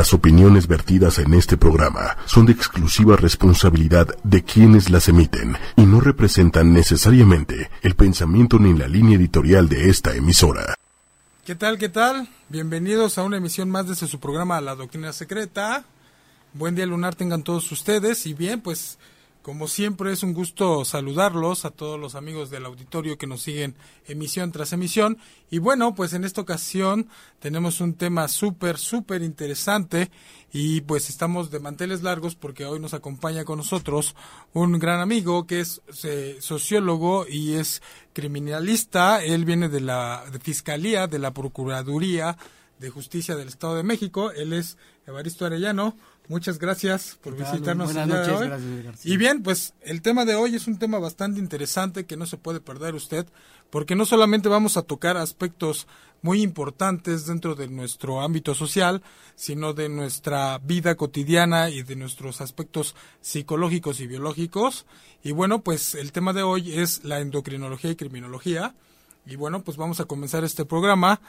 Las opiniones vertidas en este programa son de exclusiva responsabilidad de quienes las emiten y no representan necesariamente el pensamiento ni la línea editorial de esta emisora. ¿Qué tal? ¿Qué tal? Bienvenidos a una emisión más de su programa La Doctrina Secreta. Buen día lunar tengan todos ustedes y bien, pues como siempre es un gusto saludarlos a todos los amigos del auditorio que nos siguen emisión tras emisión. Y bueno, pues en esta ocasión tenemos un tema súper, súper interesante y pues estamos de manteles largos porque hoy nos acompaña con nosotros un gran amigo que es eh, sociólogo y es criminalista. Él viene de la Fiscalía, de la Procuraduría de Justicia del Estado de México. Él es Evaristo Arellano. Muchas gracias por visitarnos. Buenas noches, gracias, Y bien, pues el tema de hoy es un tema bastante interesante que no se puede perder usted, porque no solamente vamos a tocar aspectos muy importantes dentro de nuestro ámbito social, sino de nuestra vida cotidiana y de nuestros aspectos psicológicos y biológicos. Y bueno, pues el tema de hoy es la endocrinología y criminología. Y bueno, pues vamos a comenzar este programa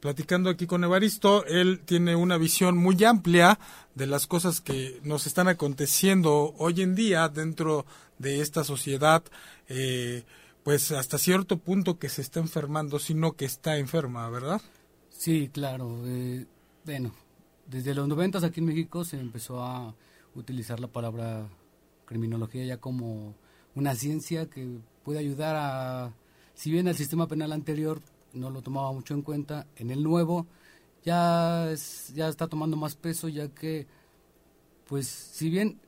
platicando aquí con Evaristo, él tiene una visión muy amplia de las cosas que nos están aconteciendo hoy en día dentro de esta sociedad, eh, pues hasta cierto punto que se está enfermando, sino que está enferma, ¿verdad? Sí, claro. Eh, bueno, desde los noventas aquí en México se empezó a utilizar la palabra criminología ya como una ciencia que puede ayudar a, si bien el sistema penal anterior no lo tomaba mucho en cuenta. En el nuevo ya, ya está tomando más peso ya que, pues, si bien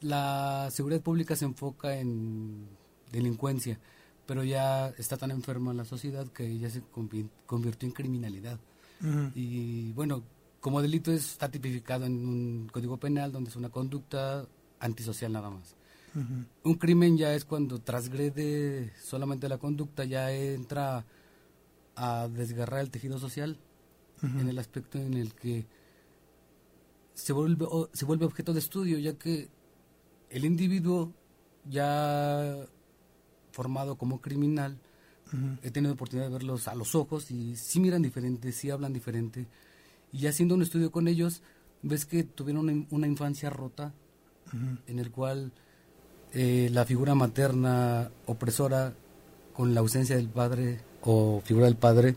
la seguridad pública se enfoca en delincuencia, pero ya está tan enferma la sociedad que ya se convirtió en criminalidad. Y bueno, como delito está tipificado en un código penal donde es una conducta antisocial nada más. Un crimen ya es cuando transgrede solamente la conducta, ya entra a desgarrar el tejido social en el aspecto en el que se vuelve, se vuelve objeto de estudio, ya que el individuo ya formado como criminal, he tenido oportunidad de verlos a los ojos y sí miran diferente, sí hablan diferente. Y haciendo un estudio con ellos, ves que tuvieron una, infancia rota, en el cual eh, la figura materna opresora, con la ausencia del padre, o figura del padre,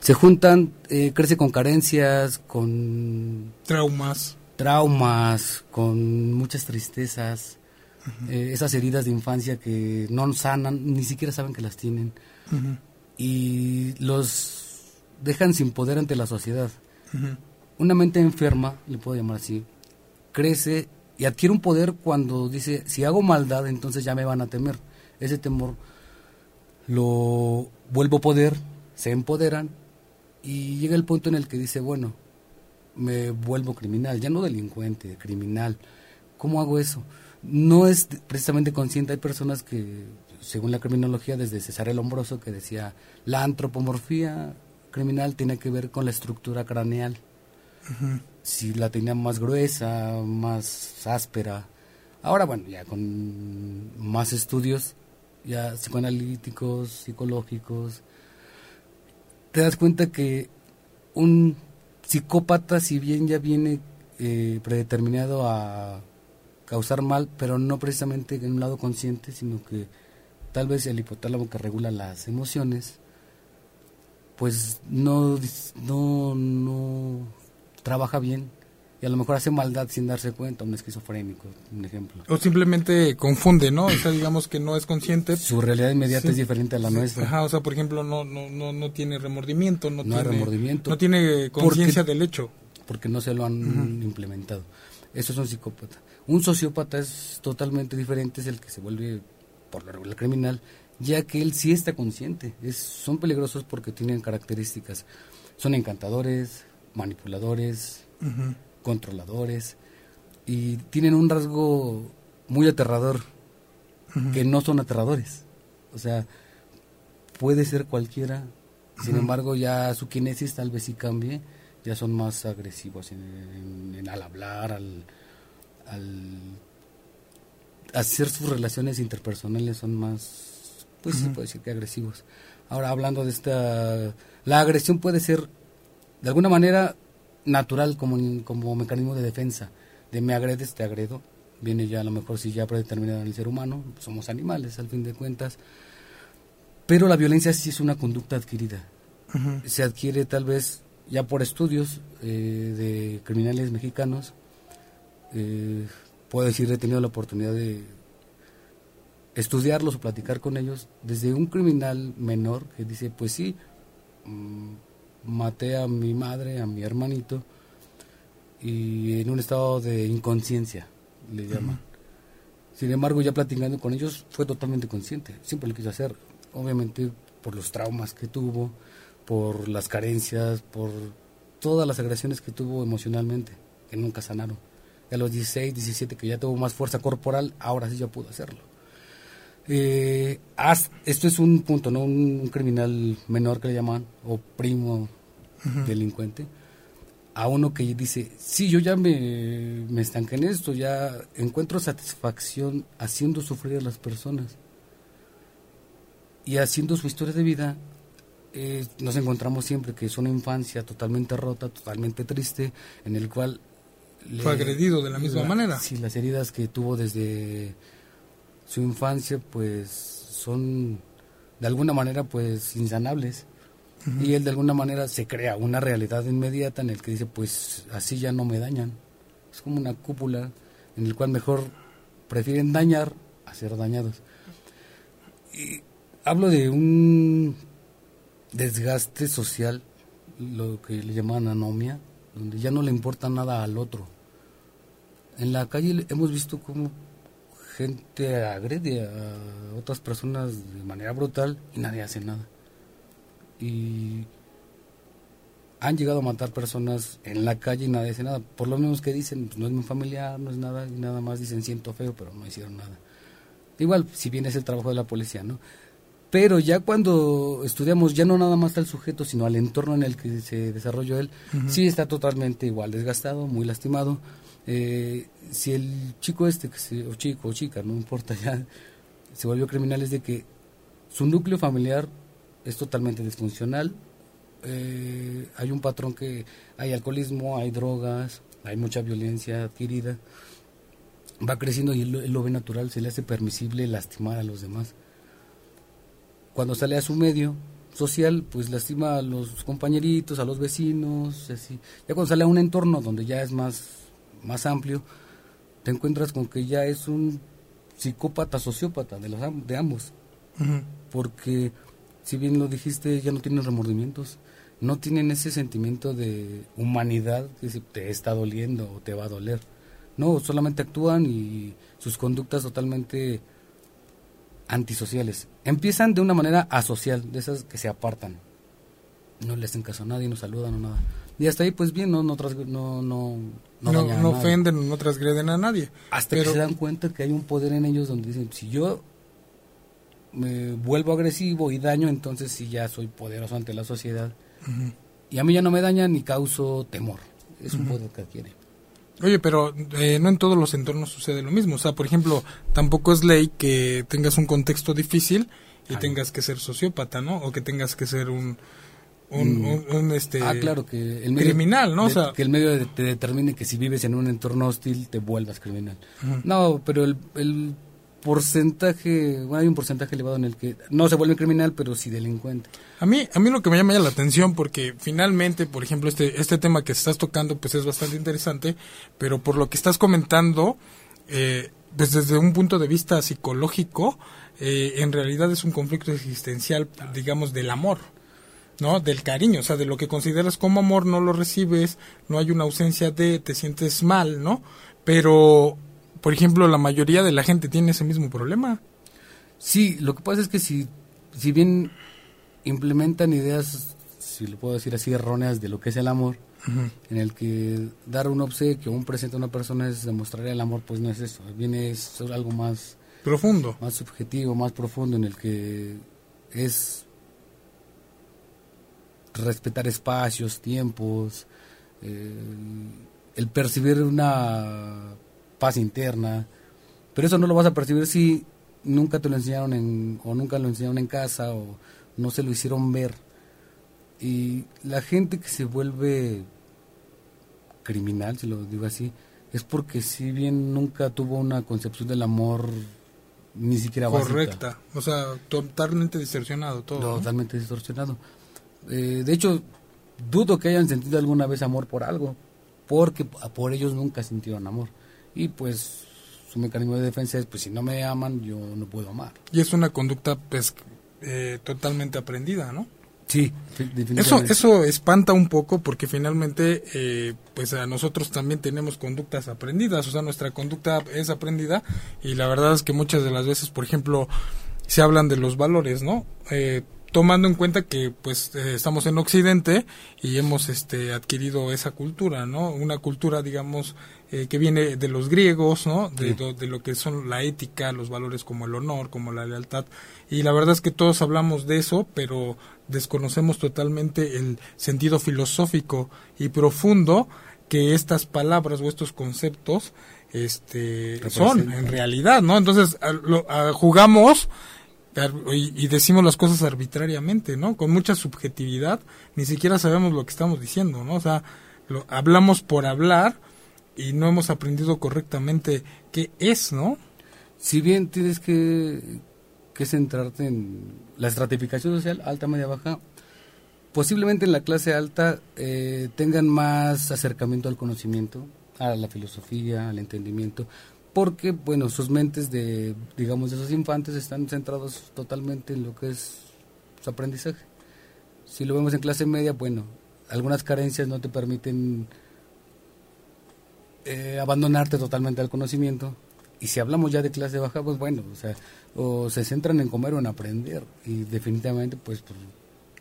se juntan, eh, crece con carencias, con traumas, traumas, con muchas tristezas, eh, esas heridas de infancia que no sanan, ni siquiera saben que las tienen, y los dejan sin poder ante la sociedad. Una mente enferma, le puedo llamar así, crece y adquiere un poder cuando dice, si hago maldad, entonces ya me van a temer. Ese temor lo vuelvo poder, se empoderan y llega el punto en el que dice, bueno, me vuelvo criminal, ya no delincuente, criminal. ¿Cómo hago eso? No es precisamente consciente, hay personas que, según la criminología, desde César el Hombroso, que decía, la antropomorfía criminal tiene que ver con la estructura craneal. Si la tenía más gruesa, más áspera. Ahora, bueno, ya con más estudios, ya psicoanalíticos, psicológicos, te das cuenta que un psicópata, si bien ya viene eh, predeterminado a causar mal, pero no precisamente en un lado consciente, sino que tal vez el hipotálamo que regula las emociones, pues no, no, no trabaja bien y a lo mejor hace maldad sin darse cuenta, un esquizofrénico, un ejemplo. O simplemente confunde, ¿no? O sea, digamos que no es consciente. Su realidad inmediata es diferente a la nuestra. Ajá, o sea, por ejemplo, no no no, no tiene remordimiento, no, tiene remordimiento. No tiene conciencia del hecho. Porque no se lo han implementado. Eso es un psicópata. Un sociópata es totalmente diferente, es el que se vuelve por lo regular criminal, ya que él sí está consciente. Es, son peligrosos porque tienen características. Son encantadores, manipuladores, controladores y tienen un rasgo muy aterrador que no son aterradores. O sea, puede ser cualquiera, sin embargo ya su kinesis tal vez sí cambie, ya son más agresivos en, al hablar, al, al hacer sus relaciones interpersonales son más, pues se puede decir que agresivos. Ahora hablando de esta, la agresión puede ser de alguna manera natural como, como mecanismo de defensa. De me agredes, te agredo. Viene ya a lo mejor si ya predeterminado en el ser humano, somos animales al fin de cuentas. Pero la violencia sí es una conducta adquirida. Se adquiere tal vez ya por estudios eh, de criminales mexicanos. Eh, puedo decir, he tenido la oportunidad de estudiarlos o platicar con ellos desde un criminal menor que dice, pues sí, mm, maté a mi madre, a mi hermanito, y en un estado de inconsciencia, le llaman. Sin embargo, ya platicando con ellos, fue totalmente consciente, siempre lo quiso hacer, obviamente por los traumas que tuvo, por las carencias, por todas las agresiones que tuvo emocionalmente, que nunca sanaron. Y a los 16, 17, que ya tuvo más fuerza corporal, ahora sí ya pudo hacerlo. Eh, esto es un punto, ¿no? Un, criminal menor que le llaman, o primo delincuente, a uno que dice, sí, yo ya me, me estanqué en esto, ya encuentro satisfacción haciendo sufrir a las personas. Y haciendo su historia de vida, eh, nos encontramos siempre que es una infancia totalmente rota, totalmente triste, en el cual... Fue agredido de la misma manera. Sí, las heridas que tuvo desde su infancia, pues son de alguna manera pues insanables. Y él de alguna manera se crea una realidad inmediata en el que dice, pues así ya no me dañan. Es como una cúpula en el cual mejor prefieren dañar a ser dañados. Y hablo de un desgaste social, lo que le llaman anomia, donde ya no le importa nada al otro. En la calle hemos visto cómo gente agrede a otras personas de manera brutal y nadie hace nada. Y han llegado a matar personas en la calle y nadie hace nada. Por lo menos que dicen, pues, no es mi familiar, no es nada, y nada más dicen siento feo, pero no hicieron nada. Igual, si bien es el trabajo de la policía, ¿no? Pero ya cuando estudiamos, ya no nada más al sujeto, sino al entorno en el que se desarrolló él, sí está totalmente igual, desgastado, muy lastimado. Eh, si el chico este, que o chico o chica, no importa ya, se volvió criminal, es de que su núcleo familiar es totalmente disfuncional. Eh, hay un patrón que hay alcoholismo, hay drogas, hay mucha violencia adquirida. Va creciendo y él lo ve natural, se le hace permisible lastimar a los demás cuando sale a su medio social, pues lastima a los compañeritos, a los vecinos, así. Ya cuando sale a un entorno donde ya es más, más amplio, te encuentras con que ya es un psicópata, sociópata de, los, de ambos. Porque, si bien lo dijiste, ya no tienen remordimientos, no tienen ese sentimiento de humanidad que te está doliendo o te va a doler. No, solamente actúan y sus conductas totalmente antisociales. Empiezan de una manera asocial, de esas que se apartan. No le hacen caso a nadie, no saludan o nada. Y hasta ahí, pues bien, no, no, no, no, no, ofenden, no transgreden a nadie. Hasta que se dan cuenta que hay un poder en ellos donde dicen, si yo me vuelvo agresivo y daño, entonces sí ya soy poderoso ante la sociedad. Y a mí ya no me daña ni causo temor. Es un poder que adquiere. Oye, pero eh, no en todos los entornos sucede lo mismo. O sea, por ejemplo, tampoco es ley que tengas un contexto difícil y tengas que ser sociópata, ¿no? O que tengas que ser un, un, mm. este ah, claro, que el criminal, ¿no? o sea, que el medio te determine que si vives en un entorno hostil te vuelvas criminal. No, pero el, el porcentaje, bueno, hay un porcentaje elevado en el que no se vuelve criminal, pero sí delincuente. A mí, a mí lo que me llama la atención, porque finalmente, por ejemplo, este, este tema que estás tocando, pues es bastante interesante, pero por lo que estás comentando, eh, pues desde un punto de vista psicológico, eh, en realidad es un conflicto existencial, digamos, del amor. ¿No? Del cariño, o sea, de lo que consideras como amor no lo recibes, no hay una ausencia de, te sientes mal, ¿no? Pero por ejemplo, la mayoría de la gente tiene ese mismo problema. Sí, lo que pasa es que si, si bien implementan ideas, si lo puedo decir así, erróneas de lo que es el amor, en el que dar un obsequio o un presente a una persona es demostrar el amor, pues no es eso, viene es algo más profundo, más subjetivo, más profundo, en el que es respetar espacios, tiempos, el percibir una paz interna. Pero eso no lo vas a percibir si nunca te lo enseñaron en, o nunca lo enseñaron en casa o no se lo hicieron ver. Y la gente que se vuelve criminal, si lo digo así, es porque si bien nunca tuvo una concepción del amor ni siquiera correcta, o sea, totalmente distorsionado todo. Totalmente distorsionado. Eh, de hecho, dudo que hayan sentido alguna vez amor por algo, porque por ellos nunca sintieron amor. Y pues su mecanismo de defensa es, pues si no me aman, yo no puedo amar. Y es una conducta pues eh, totalmente aprendida, ¿no? Sí, Eso, eso espanta un poco porque finalmente, eh, pues a nosotros también tenemos conductas aprendidas, o sea, nuestra conducta es aprendida y la verdad es que muchas de las veces, por ejemplo, se hablan de los valores, ¿no? Eh, tomando en cuenta que pues eh, estamos en Occidente y hemos este adquirido esa cultura, ¿no? Una cultura, digamos, eh, que viene de los griegos, ¿no? De, de, lo que son la ética, los valores como el honor, como la lealtad. Y la verdad es que todos hablamos de eso, pero desconocemos totalmente el sentido filosófico y profundo que estas palabras o estos conceptos este son en realidad, ¿no? Entonces jugamos y, decimos las cosas arbitrariamente, ¿no? Con mucha subjetividad, ni siquiera sabemos lo que estamos diciendo, ¿no? O sea, lo, hablamos por hablar y no hemos aprendido correctamente qué es, ¿no? Si bien tienes que, que centrarte en la estratificación social, alta, media, baja, posiblemente en la clase alta eh, tengan más acercamiento al conocimiento, a la filosofía, al entendimiento, porque, bueno, sus mentes de, digamos, de esos infantes están centrados totalmente en lo que es su aprendizaje. Si lo vemos en clase media, bueno, algunas carencias no te permiten eh, abandonarte totalmente al conocimiento. Y si hablamos ya de clase baja, pues bueno, o sea, o se centran en comer o en aprender. Y definitivamente, pues, por,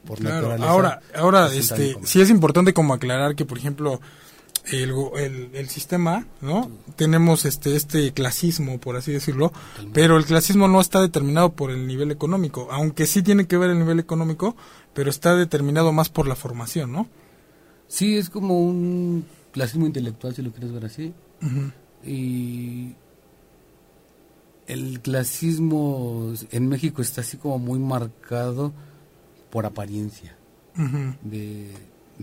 por naturaleza. Ahora, ahora este, sí es importante como aclarar que, por ejemplo, el, el, sistema, ¿no? Tenemos este este clasismo, por así decirlo, pero el clasismo no está determinado por el nivel económico, aunque sí tiene que ver el nivel económico, pero está determinado más por la formación, ¿no? Sí, es como un clasismo intelectual, si lo quieres ver así. Y el clasismo en México está así como muy marcado por apariencia. De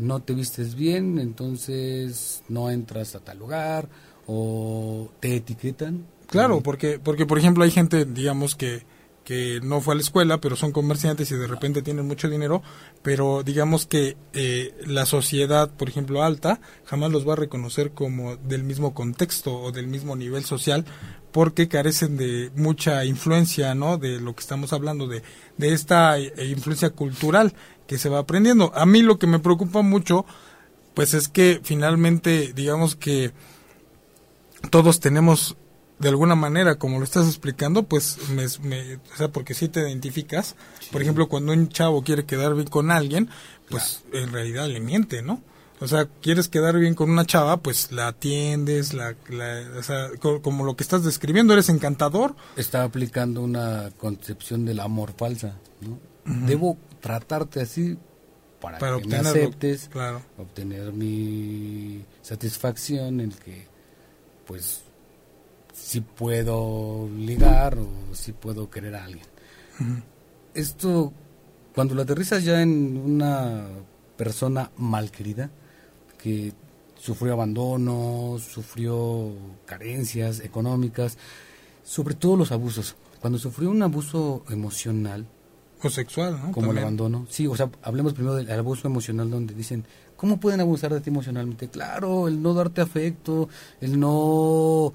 no te vistes bien, entonces no entras a tal lugar o te etiquetan. Claro, porque, porque por ejemplo hay gente, digamos, que, que no fue a la escuela, pero son comerciantes y de repente tienen mucho dinero, pero digamos que eh, la sociedad, por ejemplo, alta, jamás los va a reconocer como del mismo contexto o del mismo nivel social, porque carecen de mucha influencia, ¿no? De lo que estamos hablando, de, de esta eh, influencia cultural que se va aprendiendo. A mí lo que me preocupa mucho, pues es que finalmente, digamos que todos tenemos de alguna manera, como lo estás explicando, pues, me, o sea, porque si te identificas, por ejemplo, cuando un chavo quiere quedar bien con alguien, pues en realidad le miente, ¿no? O sea, quieres quedar bien con una chava, pues la atiendes, la, o sea, como lo que estás describiendo, eres encantador. Está aplicando una concepción del amor falsa, ¿no? Debo tratarte así para, que me aceptes, claro. obtener mi satisfacción en que, pues, si puedo ligar o si puedo querer a alguien. Esto, cuando lo aterrizas ya en una persona malquerida, que sufrió abandono, sufrió carencias económicas, sobre todo los abusos. Cuando sufrió un abuso emocional, o sexual, ¿no? Como el abandono. Sí, o sea, hablemos primero del abuso emocional donde dicen, ¿cómo pueden abusar de ti emocionalmente? Claro, el no darte afecto, el no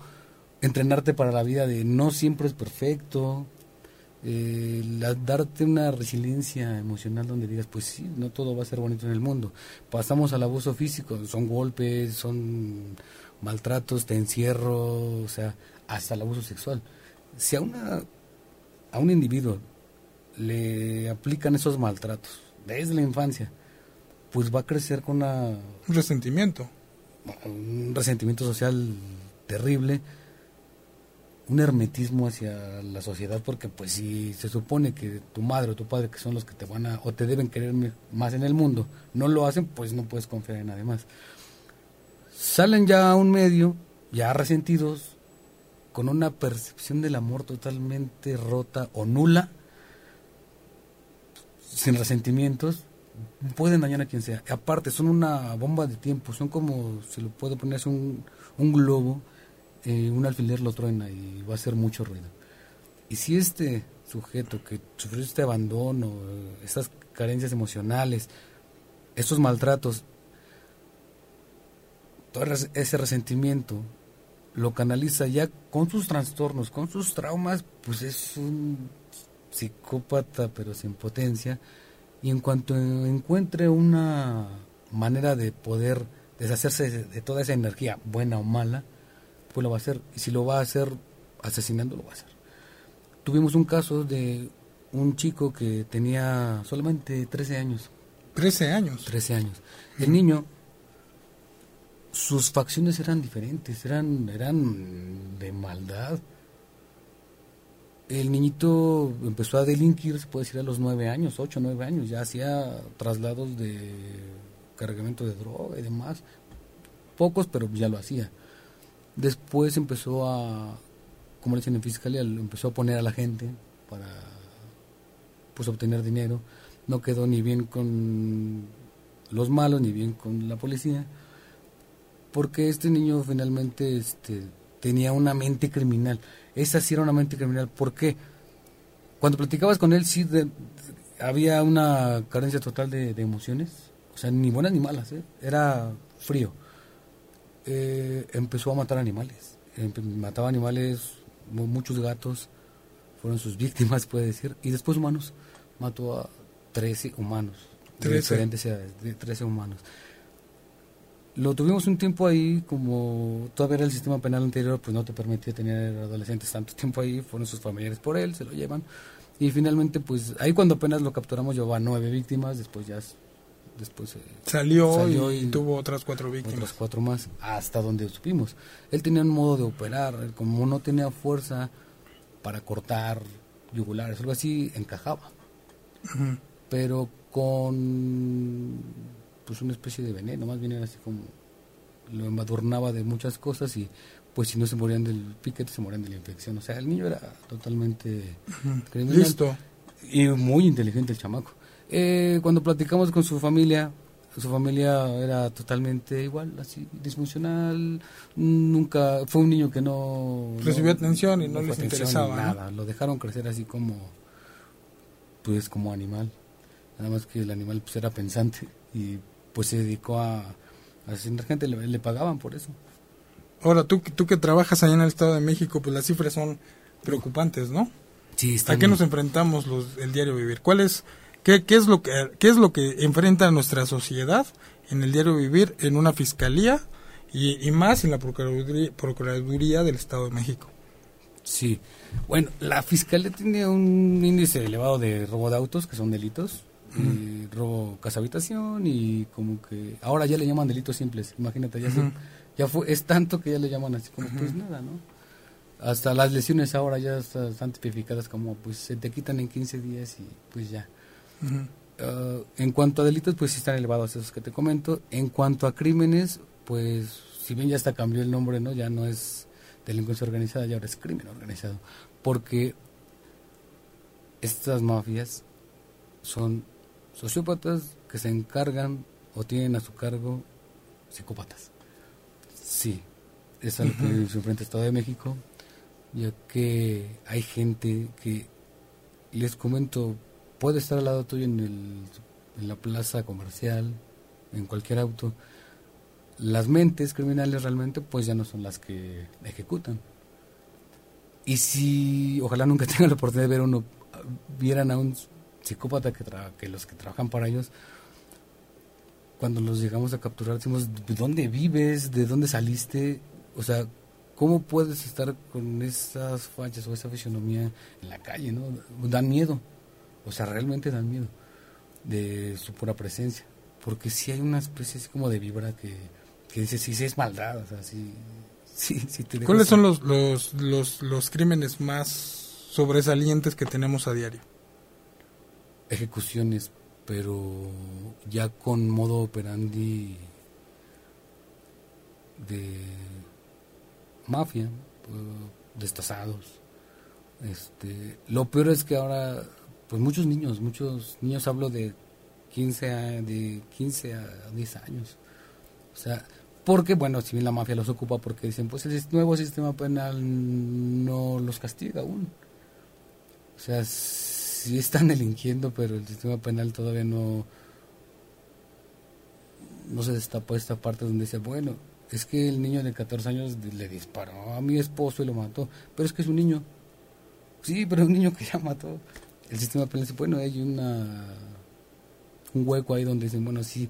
entrenarte para la vida de no siempre es perfecto, eh, darte una resiliencia emocional donde digas, pues sí, no todo va a ser bonito en el mundo. Pasamos al abuso físico, son golpes, son maltratos, te encierro, o sea, hasta el abuso sexual. Si a, una, a un individuo le aplican esos maltratos desde la infancia, pues va a crecer con una... Un resentimiento. Un resentimiento social terrible un hermetismo hacia la sociedad porque pues si se supone que tu madre o tu padre que son los que te van a o te deben querer más en el mundo no lo hacen pues no puedes confiar en nadie más salen ya a un medio ya resentidos con una percepción del amor totalmente rota o nula sin resentimientos pueden dañar a quien sea. Aparte, son una bomba de tiempo, son como, se lo puede ponerse un, un globo, eh, un alfiler lo truena y va a hacer mucho ruido. Y si este sujeto que sufrió este abandono, estas carencias emocionales, estos maltratos, todo ese resentimiento lo canaliza ya con sus trastornos, con sus traumas, pues es un psicópata pero sin potencia y en cuanto encuentre una manera de poder deshacerse de toda esa energía, buena o mala, pues lo va a hacer. Y si lo va a hacer asesinando, lo va a hacer. Tuvimos un caso de un chico que tenía solamente 13 años. 13 años. 13 años. El niño, sus facciones eran diferentes, eran, eran de maldad el niñito empezó a delinquir, se puede decir, a los nueve años, ocho, nueve años, ya hacía traslados de cargamento de droga y demás, pocos, pero ya lo hacía. Después empezó a, como le dicen en fiscalía, empezó a poner a la gente para pues obtener dinero, no quedó ni bien con los malos ni bien con la policía, porque este niño finalmente este, tenía una mente criminal esa sí era una mente criminal. ¿Por qué? Cuando platicabas con él, sí había una carencia total de, emociones, o sea, ni buenas ni malas, ¿eh? era frío. Eh, empezó a matar animales, mataba animales, muchos gatos, fueron sus víctimas, puede decir, y después humanos, mató a 13 humanos, 13. diferentes edades, de 13 humanos. Lo tuvimos un tiempo ahí, como todavía era el sistema penal anterior, pues no te permitía tener adolescentes tanto tiempo ahí, fueron sus familiares por él, se lo llevan. Y finalmente, pues ahí cuando apenas lo capturamos llevaba nueve víctimas, después ya después salió, y, tuvo otras cuatro víctimas. Otras cuatro más, hasta donde supimos. Él tenía un modo de operar, como no tenía fuerza para cortar yugulares, algo así, encajaba. Pero con pues una especie de veneno, más bien era así como lo embadurnaba de muchas cosas y pues si no se morían del piquete se morían de la infección. O sea, el niño era totalmente Listo. Y muy inteligente el chamaco. Eh, cuando platicamos con su familia, su familia era totalmente igual, así disfuncional, nunca fue un niño que no recibió atención y no, les interesaba nada, lo dejaron crecer así como pues como animal. Nada más que el animal pues era pensante y pues se dedicó a, asesinar gente, le, pagaban por eso. Ahora, tú, tú que trabajas allá en el Estado de México, pues las cifras son preocupantes, ¿no? Sí, ¿A qué nos enfrentamos los, el diario vivir? ¿Cuál es, qué, qué, es lo que, qué es lo que enfrenta nuestra sociedad en el diario vivir, en una fiscalía y, y más en la Procuraduría, Procuraduría del Estado de México? Sí, bueno, la fiscalía tiene un índice elevado de robo de autos, que son delitos, y robo casa habitación y como que ahora ya le llaman delitos simples imagínate ya ya fue es tanto que ya le llaman así como pues nada no hasta las lesiones ahora ya están tipificadas como pues se te quitan en 15 días y pues ya. Ah, en cuanto a delitos pues sí están elevados esos que te comento. En cuanto a crímenes pues si bien ya hasta cambió el nombre no ya no es delincuencia organizada ya ahora es crimen organizado porque estas mafias son sociópatas que se encargan o tienen a su cargo psicópatas. Sí, es algo que se enfrenta el Estado de México, ya que hay gente que, les comento, puede estar al lado tuyo en, el, en la plaza comercial, en cualquier auto. Las mentes criminales realmente pues ya no son las que ejecutan. Y si, ojalá nunca tengan la oportunidad de ver uno, vieran a un psicópata que, que los que trabajan para ellos, cuando los llegamos a capturar, decimos, ¿de dónde vives? ¿De dónde saliste? O sea, ¿cómo puedes estar con esas fachas o esa fisionomía en la calle? ¿no? Dan miedo. O sea, realmente dan miedo de su pura presencia. Porque si hay una especie así como de vibra que, que dice, sí, sí es maldad. O sea, sí, sí, ¿Cuáles son los, los, los, los crímenes más sobresalientes que tenemos a diario? Ejecuciones, pero ya con modo operandi de mafia, destazados. Este, lo peor es que ahora, pues muchos niños, muchos niños hablo de 15 a, de 15 a 10 años. O sea, porque, bueno, si bien la mafia los ocupa porque dicen, pues el nuevo sistema penal no los castiga aún. O sea, sí están delinquiendo, pero el sistema penal todavía no no se destapó esta parte donde dice, bueno, es que el niño de 14 años le disparó a mi esposo y lo mató, pero es que es un niño. Sí, pero es un niño que ya mató. El sistema penal dice, bueno, hay una un hueco ahí donde dicen, bueno, sí,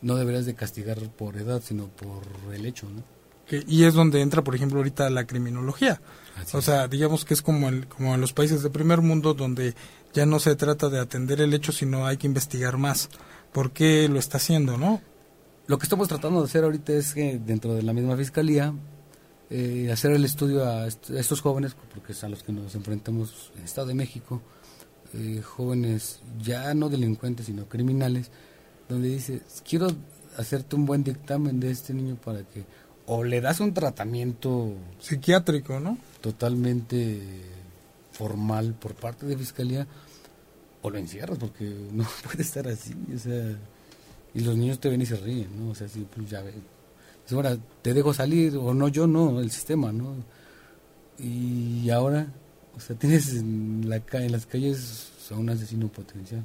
no deberías de castigar por edad, sino por el hecho, ¿no? y es donde entra, por ejemplo, ahorita la criminología. O sea, digamos que es como, el, como en los países de primer mundo donde ya no se trata de atender el hecho, sino hay que investigar más. ¿Por qué lo está haciendo, no? Lo que estamos tratando de hacer ahorita es que dentro de la misma fiscalía eh, hacer el estudio a, estos jóvenes, porque es a los que nos enfrentamos en el Estado de México, eh, jóvenes ya no delincuentes, sino criminales, donde dice, quiero hacerte un buen dictamen de este niño para que o le das un tratamiento psiquiátrico, ¿no? Totalmente formal por parte de fiscalía o lo encierras porque no puede estar así, o sea, y los niños te ven y se ríen, ¿no? O sea, sí, pues ya ves. Ahora, te dejo salir, o no, yo no, el sistema, ¿no? Y ahora, o sea, tienes en, la, en las calles a un asesino potencial.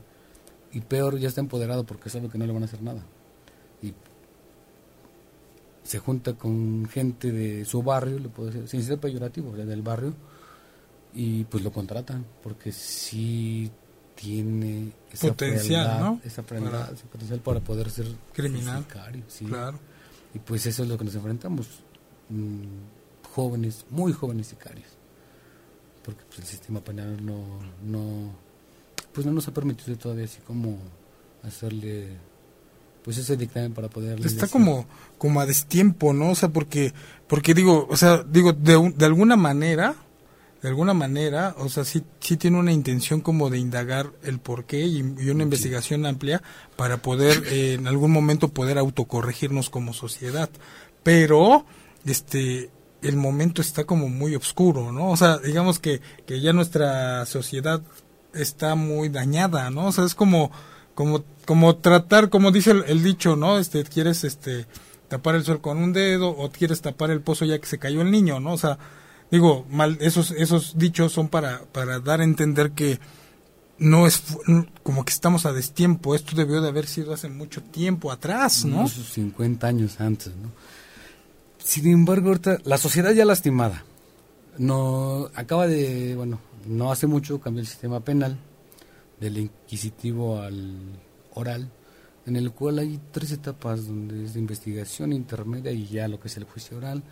Y peor, ya está empoderado porque sabe que no le van a hacer nada. Se junta con gente de su barrio, le puedo decir, sin ser peyorativo, del barrio, y pues lo contratan, porque sí tiene esa potencial, ¿no? Esa para... potencial para poder ser criminal. Claro. Y pues eso es lo que nos enfrentamos. Mm, jóvenes, muy jóvenes sicarios. Porque pues, el sistema penal no, no, pues no nos ha permitido todavía así como hacerle pues ese dictamen para poder está como como a destiempo no o sea porque porque digo o sea digo de, de alguna manera de alguna manera, o sea, sí, sí tiene una intención como de indagar el porqué y, y una investigación amplia para poder eh, en algún momento poder autocorregirnos como sociedad. Pero, este, el momento está como muy oscuro, ¿no? O sea, digamos que, que ya nuestra sociedad está muy dañada, ¿no? O sea, es como, como, como tratar, como dice el, el dicho, ¿no? Este, quieres, este, tapar el sol con un dedo o quieres tapar el pozo ya que se cayó el niño, ¿no? O sea, digo, mal, esos, esos dichos son para, para dar a entender que no es como que estamos a destiempo, esto debió de haber sido hace mucho tiempo atrás, ¿no? Unos 50 años antes, ¿no? Sin embargo, ahorita la sociedad ya lastimada, no acaba de, bueno, no hace mucho cambió el sistema penal del inquisitivo al oral, en el cual hay tres etapas donde es de investigación intermedia y ya lo que es el juicio oral,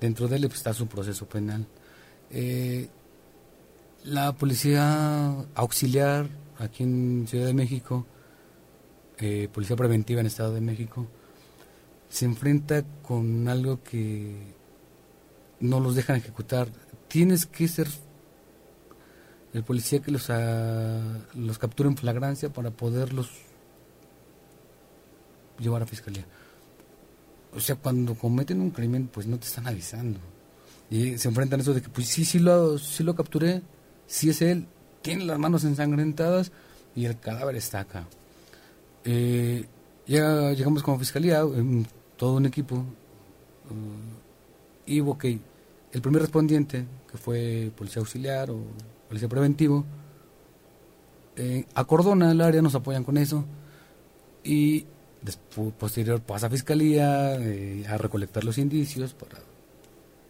dentro de él está su proceso penal. Eh, la policía auxiliar aquí en Ciudad de México, eh, policía preventiva en Estado de México, se enfrenta con algo que no los dejan ejecutar. Tienes que ser el policía que los, los captura en flagrancia para poderlos llevar a fiscalía o sea, cuando cometen un crimen, pues no te están avisando. Y se enfrentan a eso de que, pues sí, sí lo, sí lo capturé, sí es él, tiene las manos ensangrentadas y el cadáver está acá. Eh, ya llegamos como fiscalía, todo un equipo, uh, y ok, el primer respondiente, que fue policía auxiliar o policía preventivo, eh, acordona el área, nos apoyan con eso, y Después, posterior pasa a fiscalía eh, a recolectar los indicios para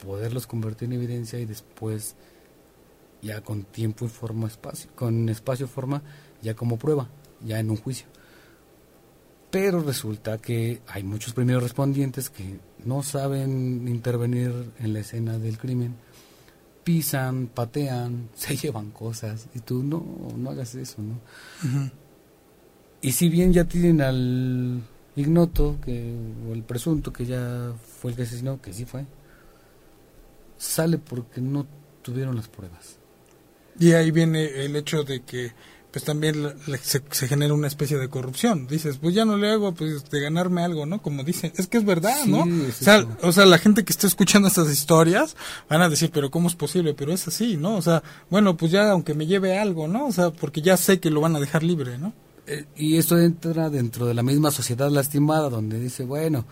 poderlos convertir en evidencia y después ya con tiempo y forma espacio con espacio forma ya como prueba ya en un juicio. Pero resulta que hay muchos primeros respondientes que no saben intervenir en la escena del crimen pisan patean se llevan cosas. Y tú no no hagas eso no y si bien ya tienen al ignoto, que, o el presunto que ya fue el que asesinó, que sí fue, sale porque no tuvieron las pruebas. Y ahí viene el hecho de que pues también se, genera una especie de corrupción. Dices, pues ya no le hago pues de ganarme algo, ¿no? Como dicen, es que es verdad, ¿no? o, sea, o sea, la gente que está escuchando estas historias van a decir, pero ¿cómo es posible? Pero es así, ¿no? O sea, bueno, pues ya aunque me lleve algo, ¿no? O sea, porque ya sé que lo van a dejar libre, ¿no? Eh, y esto entra dentro de la misma sociedad lastimada, donde dice, bueno,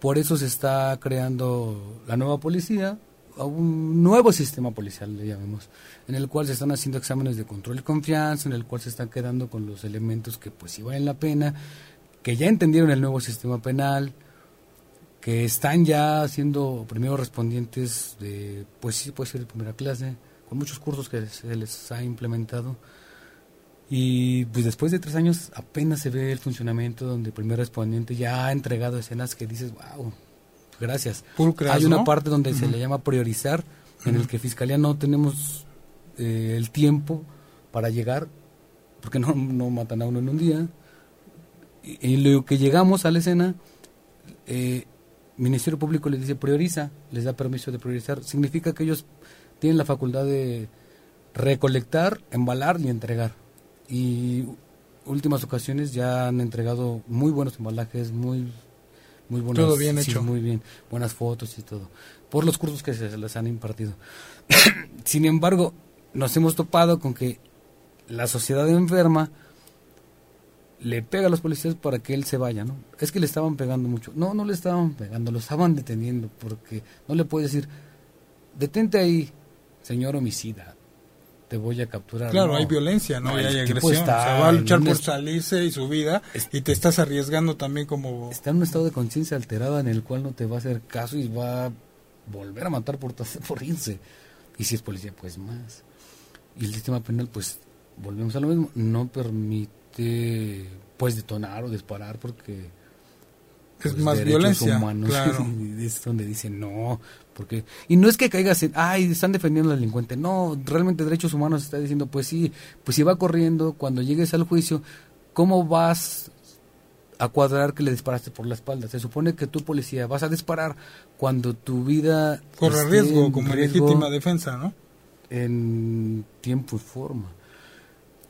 por eso se está creando la nueva policía, un nuevo sistema policial, le llamemos, en el cual se están haciendo exámenes de control y confianza, en el cual se están quedando con los elementos que pues sí valen la pena, que ya entendieron el nuevo sistema penal, que están ya siendo primeros respondientes de, pues sí, puede ser de primera clase, con muchos cursos que se les ha implementado. Y pues después de tres años apenas se ve el funcionamiento donde el primer respondiente ya ha entregado escenas que dices, wow, gracias. Hay una parte donde se le llama priorizar, en el que Fiscalía no tenemos eh, el tiempo para llegar, porque no, no matan a uno en un día. Y, lo que llegamos a la escena, eh, Ministerio Público les dice prioriza, les da permiso de priorizar. Significa que ellos tienen la facultad de recolectar, embalar y entregar. Y últimas ocasiones ya han entregado muy buenos embalajes, muy muy buenas, todo bien hecho, muy bien, buenas fotos y todo, por los cursos que se les han impartido. Sin embargo, nos hemos topado con que la sociedad enferma le pega a los policías para que él se vaya, ¿no? Es que le estaban pegando mucho. No, no le estaban pegando, lo estaban deteniendo porque no le puede decir, detente ahí, señor homicida, te voy a capturar. Claro, hay violencia, ¿no? y hay agresión. se va a luchar por salirse y su vida y te estás arriesgando también como... Está en un estado de conciencia alterada en el cual no te va a hacer caso y va a volver a matar por, por irse. Y si es policía, pues más. Y el sistema penal, pues volvemos a lo mismo, no permite pues detonar o disparar porque es más violencia humanos, claro. es donde dicen no porque y no es que caigas en ay están defendiendo al delincuente no realmente derechos humanos está diciendo pues sí pues si va corriendo cuando llegues al juicio cómo vas a cuadrar que le disparaste por la espalda se supone que tú policía vas a disparar cuando tu vida corre riesgo como legítima defensa no en tiempo y forma.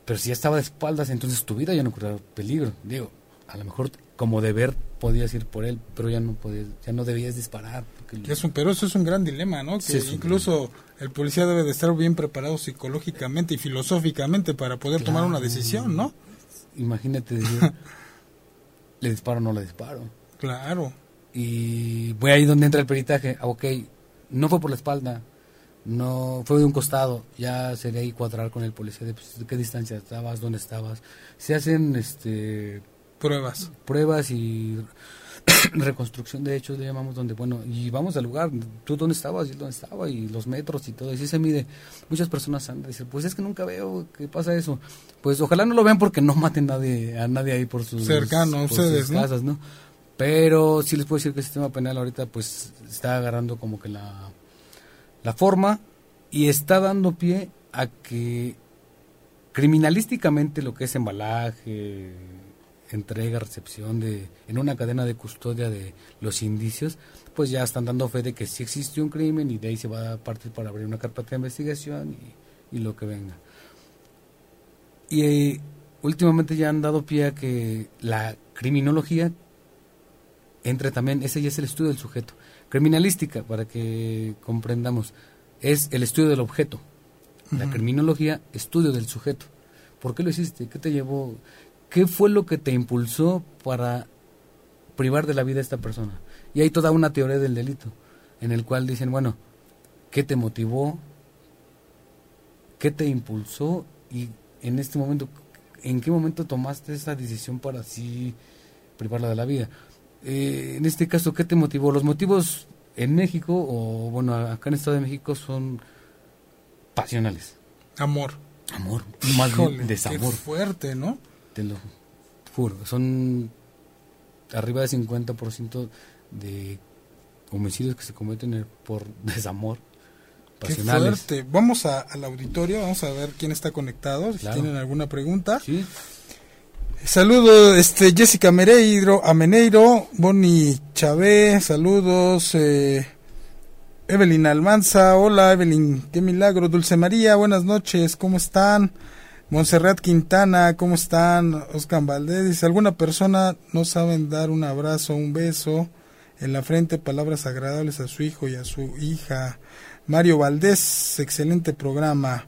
Pero si ya estaba de espaldas entonces tu vida ya no corría peligro digo a lo mejor como deber podías ir por él, pero ya no podías, ya no debías disparar. Es un, pero eso es un gran dilema, ¿no? Que incluso el policía debe de estar bien preparado psicológicamente y filosóficamente para poder tomar una decisión, ¿no? Imagínate decir, le disparo o no le disparo. Claro. Y voy ahí donde entra el peritaje. Ah, ok, no fue por la espalda, no fue de un costado. Ya sería ahí cuadrar con el policía de pues, qué distancia estabas, dónde estabas. Se hacen este Pruebas. Pruebas y reconstrucción de hechos le llamamos donde bueno y vamos al lugar tú dónde estabas y dónde estaba y los metros y todo y así se mide. Muchas personas han de decir pues es que nunca veo que pasa eso. Pues ojalá no lo vean porque no maten nadie, a nadie ahí por sus cercanos ustedes casas no pero sí les puedo decir que el sistema penal ahorita pues está agarrando como que la la forma y está dando pie a que criminalísticamente lo que es embalaje entrega, recepción de, en una cadena de custodia de los indicios, pues ya están dando fe de que sí existe un crimen y de ahí se va a partir para abrir una carpeta de investigación y, lo que venga. Y eh, últimamente ya han dado pie a que la criminología entre también, ese ya es el estudio del sujeto. Criminalística, para que comprendamos, es el estudio del objeto. La criminología, estudio del sujeto. ¿Por qué lo hiciste? ¿Qué te llevó? ¿Qué fue lo que te impulsó para privar de la vida a esta persona? Y hay toda una teoría del delito, en el cual dicen, bueno, ¿qué te motivó? ¿Qué te impulsó? Y en este momento, ¿en qué momento tomaste esa decisión para así privarla de la vida? Eh, en este caso, ¿qué te motivó? Los motivos en México, o bueno, acá en el Estado de México, son pasionales. Amor. Amor, más bien desamor. Qué fuerte, ¿no? Te lo juro. Son arriba del 50% de homicidios que se cometen por desamor. Pasionales. Qué fuerte. Vamos a, al auditorio, vamos a ver quién está conectado, si tienen alguna pregunta. Sí. Saludos, este, Jessica Mereiro, Ameneiro, Bonnie Chávez, saludos, eh, Evelyn Almanza, hola Evelyn, qué milagro, Dulce María, buenas noches, ¿cómo están? Montserrat Quintana, ¿cómo están? Oscar Valdés dice, ¿alguna persona no saben dar un abrazo, un beso en la frente, palabras agradables a su hijo y a su hija? Mario Valdés, excelente programa.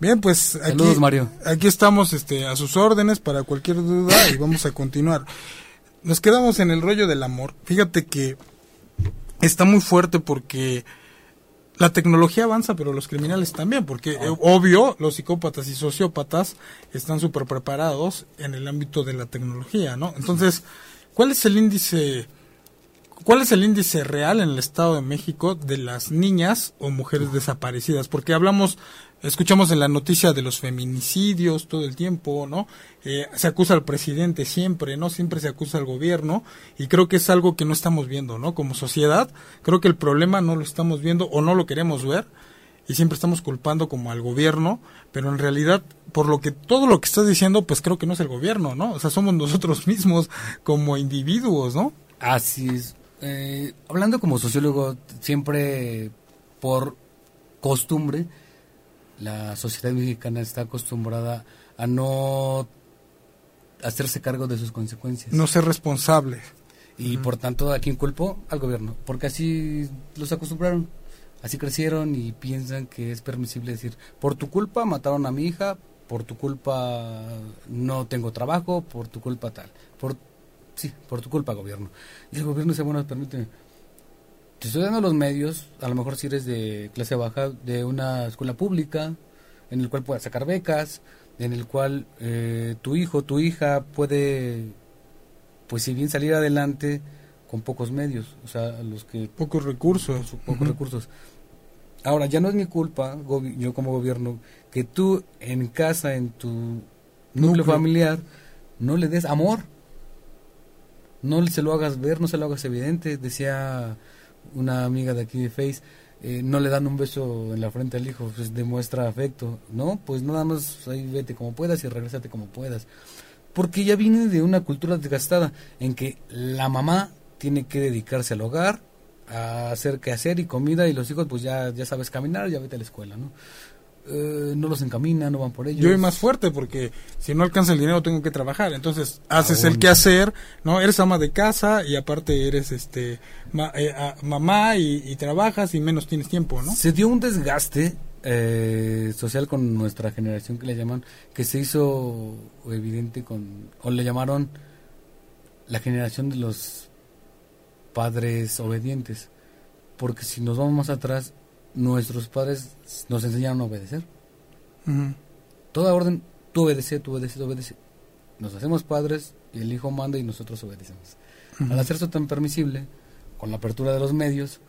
Bien, pues aquí, Saludos, Mario. aquí estamos este, a sus órdenes para cualquier duda y vamos a continuar. Nos quedamos en el rollo del amor. Fíjate que está muy fuerte porque la tecnología avanza, pero los criminales también, porque eh, obvio, los psicópatas y sociópatas están súper preparados en el ámbito de la tecnología, ¿no? Entonces, ¿cuál es el índice, cuál es el índice real en el Estado de México de las niñas o mujeres desaparecidas? Porque hablamos, escuchamos en la noticia de los feminicidios todo el tiempo, ¿no? Eh, se acusa al presidente siempre, ¿no? Siempre se acusa al gobierno y creo que es algo que no estamos viendo, ¿no? Como sociedad, creo que el problema no lo estamos viendo o no lo queremos ver y siempre estamos culpando como al gobierno, pero en realidad, por lo que todo lo que estás diciendo, pues creo que no es el gobierno, ¿no? O sea, somos nosotros mismos como individuos, ¿no? Así es. Eh, hablando como sociólogo, siempre por costumbre, la sociedad mexicana está acostumbrada a no hacerse cargo de sus consecuencias. No ser responsable. Y por tanto, ¿a quién culpo? Al gobierno. Porque así los acostumbraron. Así crecieron y piensan que es permisible decir, por tu culpa mataron a mi hija, por tu culpa no tengo trabajo, por tu culpa tal. Por, sí, por tu culpa, gobierno. Y el gobierno dice, bueno, permíteme. Te estoy dando los medios, a lo mejor si eres de clase baja, de una escuela pública, en el cual puedas sacar becas, en el cual eh, tu hijo, tu hija puede, pues si bien salir adelante con pocos medios, o sea, los que Pocos recursos. pocos recursos. Ahora, ya no es mi culpa, yo como gobierno, que tú en casa, en tu núcleo, Núcleo. familiar, no le des amor. No se lo hagas ver, no se lo hagas evidente. Decía una amiga de aquí de Face, eh, no le dan un beso en la frente al hijo, pues demuestra afecto. No, pues nada más ahí vete como puedas y regresate como puedas. Porque ya viene de una cultura desgastada en que la mamá tiene que dedicarse al hogar, a hacer quehacer y comida y los hijos pues ya, ya sabes caminar, ya vete a la escuela, ¿no? Eh, no los encamina, no van por ellos. Yo soy más fuerte porque si no alcanza el dinero tengo que trabajar. Entonces haces el quehacer, ¿no? Eres ama de casa y aparte eres este ma- eh, a- mamá y, y trabajas y menos tienes tiempo, ¿no? Se dio un desgaste eh, social con nuestra generación que le llaman, que se hizo evidente con, o le llamaron la generación de los padres obedientes. Porque si nos vamos más atrás, nuestros padres nos enseñaron a obedecer. Toda orden, tú obedece, tú obedece, tú obedece. Nos hacemos padres y el hijo manda y nosotros obedecemos. Al hacer eso tan permisible, con la apertura de los medios,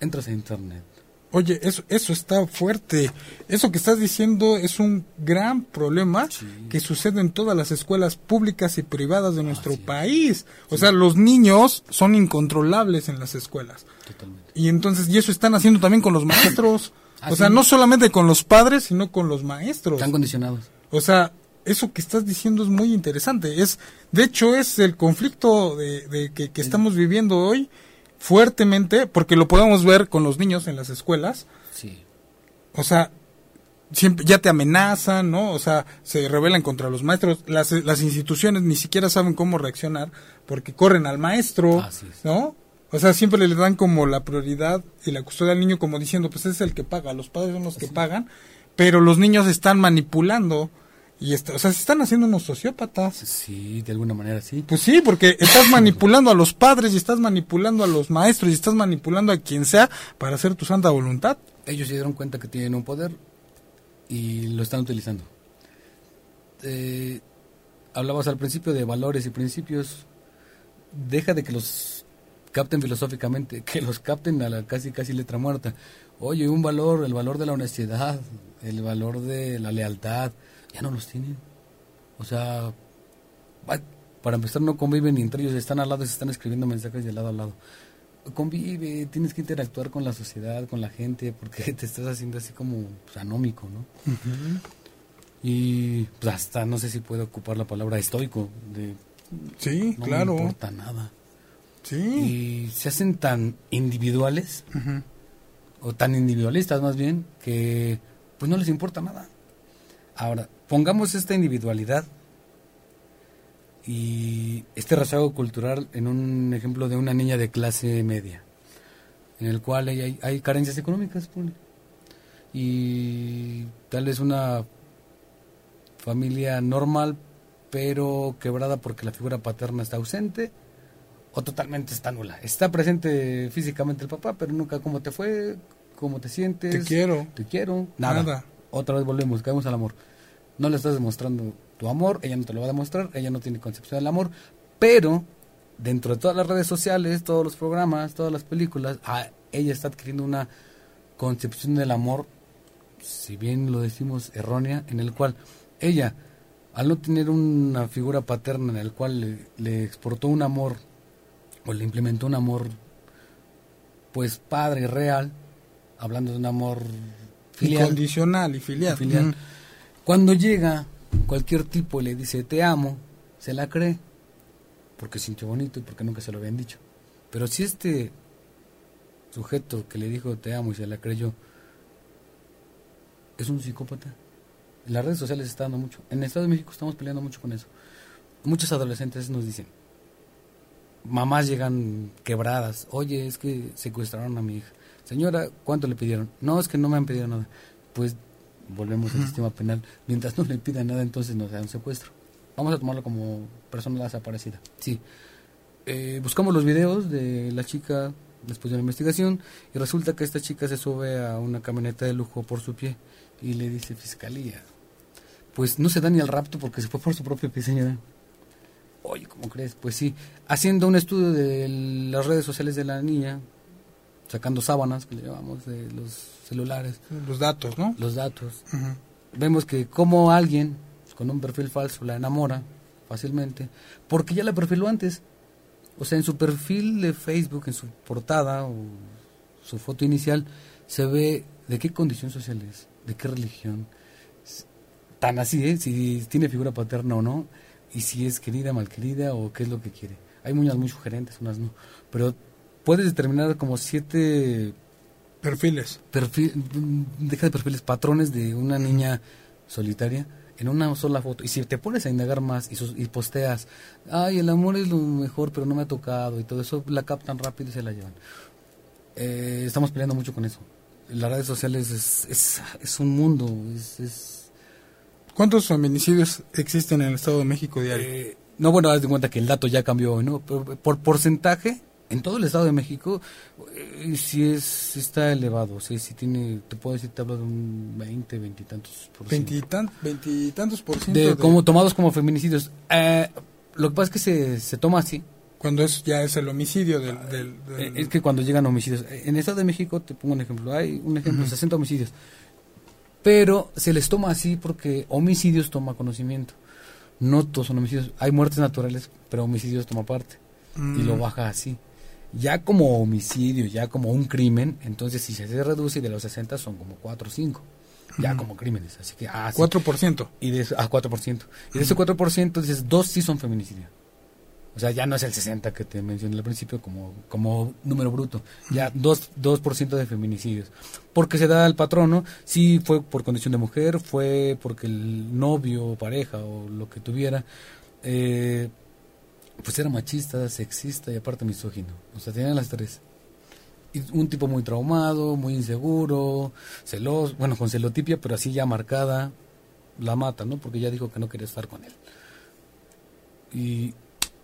entras a internet. Oye, eso, eso está fuerte. Eso que estás diciendo es un gran problema Sí. que sucede en todas las escuelas públicas y privadas de nuestro país. O sea, los niños son incontrolables en las escuelas. Totalmente. Y entonces, y eso están haciendo también con los maestros. O sea, no solamente con los padres, sino con los maestros. Están condicionados. O sea, eso que estás diciendo es muy interesante. Es, de hecho, es el conflicto de, de que, que estamos viviendo hoy fuertemente, porque lo podemos ver con los niños en las escuelas. Sí. O sea, siempre ya te amenazan, ¿no? O sea, se rebelan contra los maestros. Las, las instituciones ni siquiera saben cómo reaccionar porque corren al maestro. ¿no? O sea, siempre le dan como la prioridad y la custodia al niño como diciendo, pues es el que paga, los padres son los que pagan, pero los niños están manipulando y, está- o sea, se están haciendo unos sociópatas. Sí, de alguna manera sí. Pues sí, porque estás manipulando a los padres y estás manipulando a los maestros y estás manipulando a quien sea para hacer tu santa voluntad. Ellos se dieron cuenta que tienen un poder y lo están utilizando. Eh, hablabas al principio de valores y principios. Deja de que los capten filosóficamente, que los capten a la casi casi letra muerta. Oye, un valor, el valor de la honestidad, el valor de la lealtad, ya no los tienen. O sea, para empezar no conviven ni entre ellos, están al lado y se están escribiendo mensajes de lado a lado. Convive, tienes que interactuar con la sociedad, con la gente, porque te estás haciendo así como pues, anómico, ¿no? Y pues hasta no sé si puedo ocupar la palabra estoico, de Sí, no claro. me importa nada. Sí. Y se hacen tan individuales, o tan individualistas más bien, que pues no les importa nada. Ahora, pongamos esta individualidad y este rezago cultural en un ejemplo de una niña de clase media, en el cual hay, hay- carencias económicas. y tal vez una familia normal pero quebrada porque la figura paterna está ausente o totalmente está nula. Está presente físicamente el papá, pero nunca cómo te fue, cómo te sientes. Te quiero. Te quiero. Nada. Otra vez volvemos, caemos al amor. No le estás demostrando tu amor, ella no te lo va a demostrar, ella no tiene concepción del amor, pero dentro de todas las redes sociales, todos los programas, todas las películas, ah, ella está adquiriendo una concepción del amor, si bien lo decimos errónea, en el cual ella, al no tener una figura paterna en el cual le exportó un amor o le implementó un amor, pues padre real, hablando de un amor filial. Incondicional y filial. Cuando llega cualquier tipo y le dice te amo, se la cree, porque sintió bonito y porque nunca se lo habían dicho. Pero si este sujeto que le dijo te amo y se la creyó, es un psicópata. En las redes sociales está dando mucho. En el Estado de México estamos peleando mucho con eso. Muchos adolescentes nos dicen, mamás llegan quebradas. Oye, es que secuestraron a mi hija. Señora, ¿cuánto le pidieron? No, es que no me han pedido nada. Pues volvemos al sistema penal. Mientras no le pidan nada, entonces no sea un secuestro. Vamos a tomarlo como persona desaparecida. Sí. Eh, buscamos los videos de la chica después de la investigación y resulta que esta chica se sube a una camioneta de lujo por su pie y le dice fiscalía. Pues no se da ni al rapto porque se fue por su propio pie, señora. Oye, ¿cómo crees? Pues sí, haciendo un estudio de las redes sociales de la niña, sacando sábanas, que le llamamos, de los celulares. Los datos, ¿no? Los datos. Vemos que como alguien con un perfil falso la enamora fácilmente, porque ya la perfiló antes. O sea, en su perfil de Facebook, en su portada o su foto inicial, se ve de qué condición social es, de qué religión. Tan así, ¿eh? Si tiene figura paterna o no y si es querida, malquerida o qué es lo que quiere. Hay unas muy sugerentes, unas no. Pero puedes determinar como siete perfiles. Perfil, deja de perfiles, patrones de una niña solitaria en una sola foto. Y si te pones a indagar más y, y posteas, ay, el amor es lo mejor, pero no me ha tocado y todo eso, la captan rápido y se la llevan. Eh, estamos peleando mucho con eso. Las redes sociales es, es, es un mundo, es ¿Cuántos feminicidios existen en el Estado de México diario? Eh, no, bueno, haz de cuenta que el dato ya cambió, ¿no? Por, porcentaje, en todo el Estado de México, eh, sí, es, está elevado. Sea, si tiene, te puedo decir, te hablo de un 20, 20 y tantos por ciento. Veintitantos por ciento. De, Como, tomados como feminicidios. Eh, lo que pasa es que se, se toma así. Cuando es ya es el homicidio del, eh, Es que cuando llegan homicidios. En el Estado de México, te pongo un ejemplo, hay un ejemplo, 60 homicidios pero se les toma así porque homicidios toma conocimiento. No todos son homicidios. Hay muertes naturales, pero homicidios toma parte. Y lo mm. baja así. Ya como homicidio, ya como un crimen, entonces si se reduce de los 60 son como 4 o 5. Ya como crímenes. Así que, ah, 4%. Y de, ah, 4%. Y de ese 4% dices, dos sí son feminicidio. O sea, ya no es el 60 que te mencioné al principio como, como número bruto, ya 2%, 2 de feminicidios. Porque se da al patrono, sí fue por condición de mujer, fue porque el novio, pareja o lo que tuviera, eh, pues era machista, sexista y aparte misógino. O sea, tenían las tres. Un tipo muy traumado, muy inseguro, celoso, bueno, con celotipia, pero así ya marcada, la mata, ¿no? Porque ya dijo que no quería estar con él. Y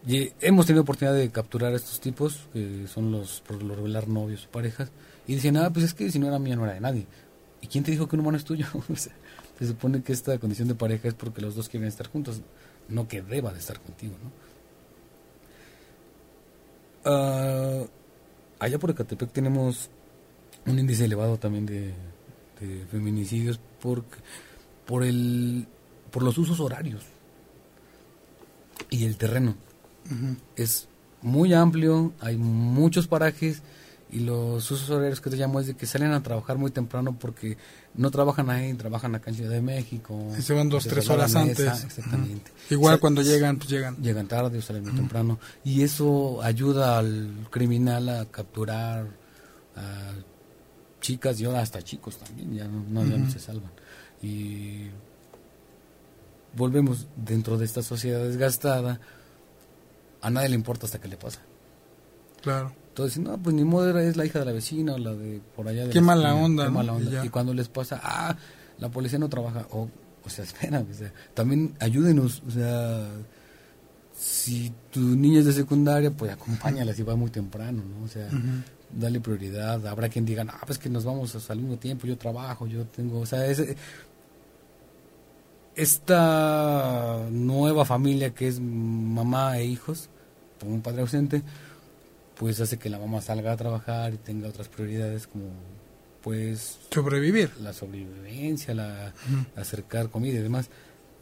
y hemos tenido oportunidad de capturar a estos tipos, que son los, por lo regular, novios o parejas, y dicen, ah, pues es que si no era mía, no era de nadie. ¿Y quién te dijo que un humano es tuyo? se supone que esta condición de pareja es porque los dos quieren estar juntos, no que deba de estar contigo, ¿no? Uh, allá por Ecatepec tenemos un índice elevado también de, de feminicidios por, por, el, por los usos horarios y el terreno. Es muy amplio, hay muchos parajes y los usos horarios que te llamo es de que salen a trabajar muy temprano porque no trabajan ahí, trabajan acá en Ciudad de México. Y se van dos, tres horas antes. Exactamente. Igual cuando llegan, pues llegan. Llegan tarde o salen muy temprano. Y eso ayuda al criminal a capturar a chicas y ahora hasta chicos también, ya no, ya no se salvan. Y volvemos dentro de esta sociedad desgastada a nadie le importa hasta que le pasa. Claro. Entonces, no, pues ni modo es la hija de la vecina o la de por allá. De qué la mala esquina, onda. Qué ¿no? mala onda. Y cuando les pasa, ah, la policía no trabaja. O, o sea, espera, o sea, también ayúdenos. O sea, si tu niña es de secundaria, pues acompáñala si va muy temprano, ¿no? O sea, dale prioridad. Habrá quien diga, ah, pues que nos vamos al mismo tiempo, yo trabajo, yo tengo. O sea, es, esta nueva familia que es mamá e hijos, con un padre ausente, pues hace que la mamá salga a trabajar y tenga otras prioridades como pues Sobrevivir. la sobrevivencia, la acercar comida y demás,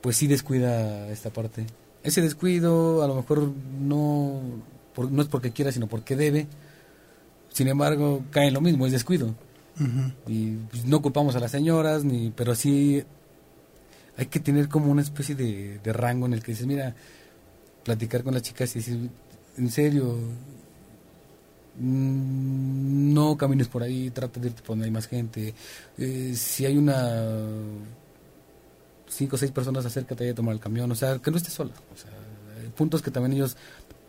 pues sí descuida esta parte. Ese descuido a lo mejor no por- no es porque quiera, sino porque debe. Sin embargo, cae en lo mismo, es descuido. Y pues, no culpamos a las señoras, ni pero sí hay que tener como una especie de, de rango en el que dices, mira, platicar con las chicas y decir, en serio, no camines por ahí, trata de irte por donde hay más gente. Eh, si hay una cinco o seis personas, acércate a tomar el camión, o sea, que no estés sola. O sea, hay puntos que también ellos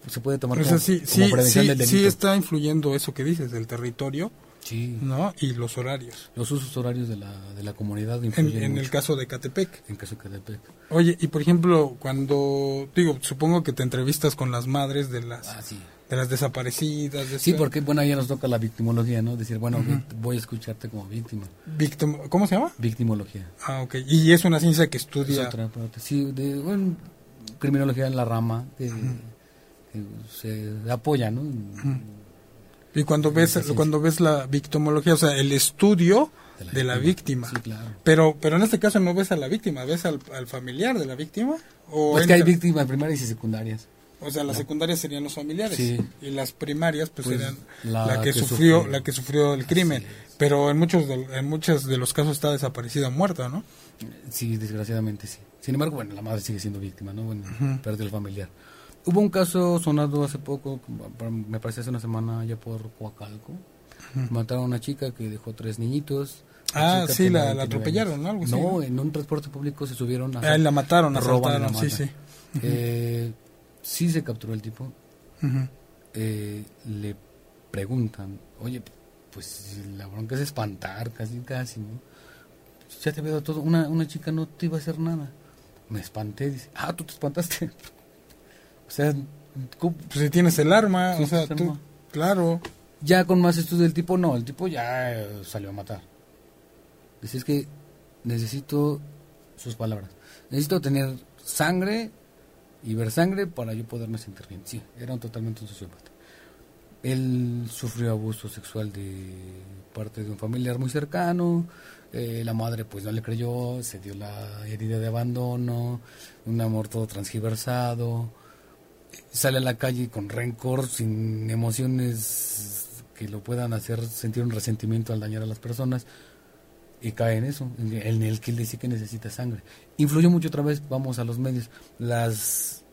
se puede tomar O como, sea, sí, como sí, prevención sí, del sí está influyendo eso que dices, del territorio, Sí. ¿no? Y los horarios. Los usos horarios de la, de la comunidad En, influyen en el caso de Catepec. en caso de Catepec. Oye, y por ejemplo, cuando, digo, supongo que te entrevistas con las madres de las, Ah, sí. De las desaparecidas. De Sí, porque bueno, ya nos toca la victimología, ¿no? Decir, bueno, voy a escucharte como víctima. Victim- ¿Cómo se llama? Victimología. Ah, ok. Y es una ciencia que Es estudia. otra parte. Sí, de bueno, criminología en la rama que, que se apoya, ¿no? Y cuando ves, cuando ves la victimología, o sea, el estudio de la, víctima. Sí, claro. Pero, pero en este caso no ves a la víctima, ves al, al familiar de la víctima. O, Pues que hay víctimas primarias y secundarias. O sea, las secundarias serían los familiares Sí. y las primarias pues, Pues, serían la la, que, que sufrió, sufrió. la que sufrió el crimen. Pero en muchos de, en muchos de los casos está desaparecida muerta, ¿no? Sí, desgraciadamente sí. Sin embargo, bueno, la madre sigue siendo víctima, ¿no? Bueno, perdió el familiar. Hubo un caso sonado hace poco, me parece hace una semana, allá por Coacalco. Mataron a una chica que dejó tres niñitos. Ah, sí, la- la 29 atropellaron. ¿no? Algo así, No, ¿no? en un transporte público se subieron a... Ah, la mataron, roban la asaltaron, sí, matan. sí. Eh, sí se capturó el tipo. Eh, le preguntan, oye, pues la bronca es espantar, casi, casi, ¿no? Ya te veo todo, una, una chica no te iba a hacer nada. Me espanté, dice, ah, tú te espantaste. o sea, ¿cómo? Pues si tienes el arma, Sí, o sea, tú, arma. claro. ya con más estudio del tipo, no, el tipo ya eh, salió a matar. Dice, es que necesito sus palabras. Necesito tener sangre y ver sangre para yo poderme sentir bien. Sí, era un, totalmente un sociópata. Él sufrió abuso sexual de parte de un familiar muy cercano. eh, la madre pues no le creyó, se dio la herida de abandono, un amor todo transgiversado. Sale a la calle con rencor, sin emociones que lo puedan hacer sentir un resentimiento al dañar a las personas y cae en eso, en el que él dice que necesita sangre. Influyó mucho otra vez, vamos a los medios, las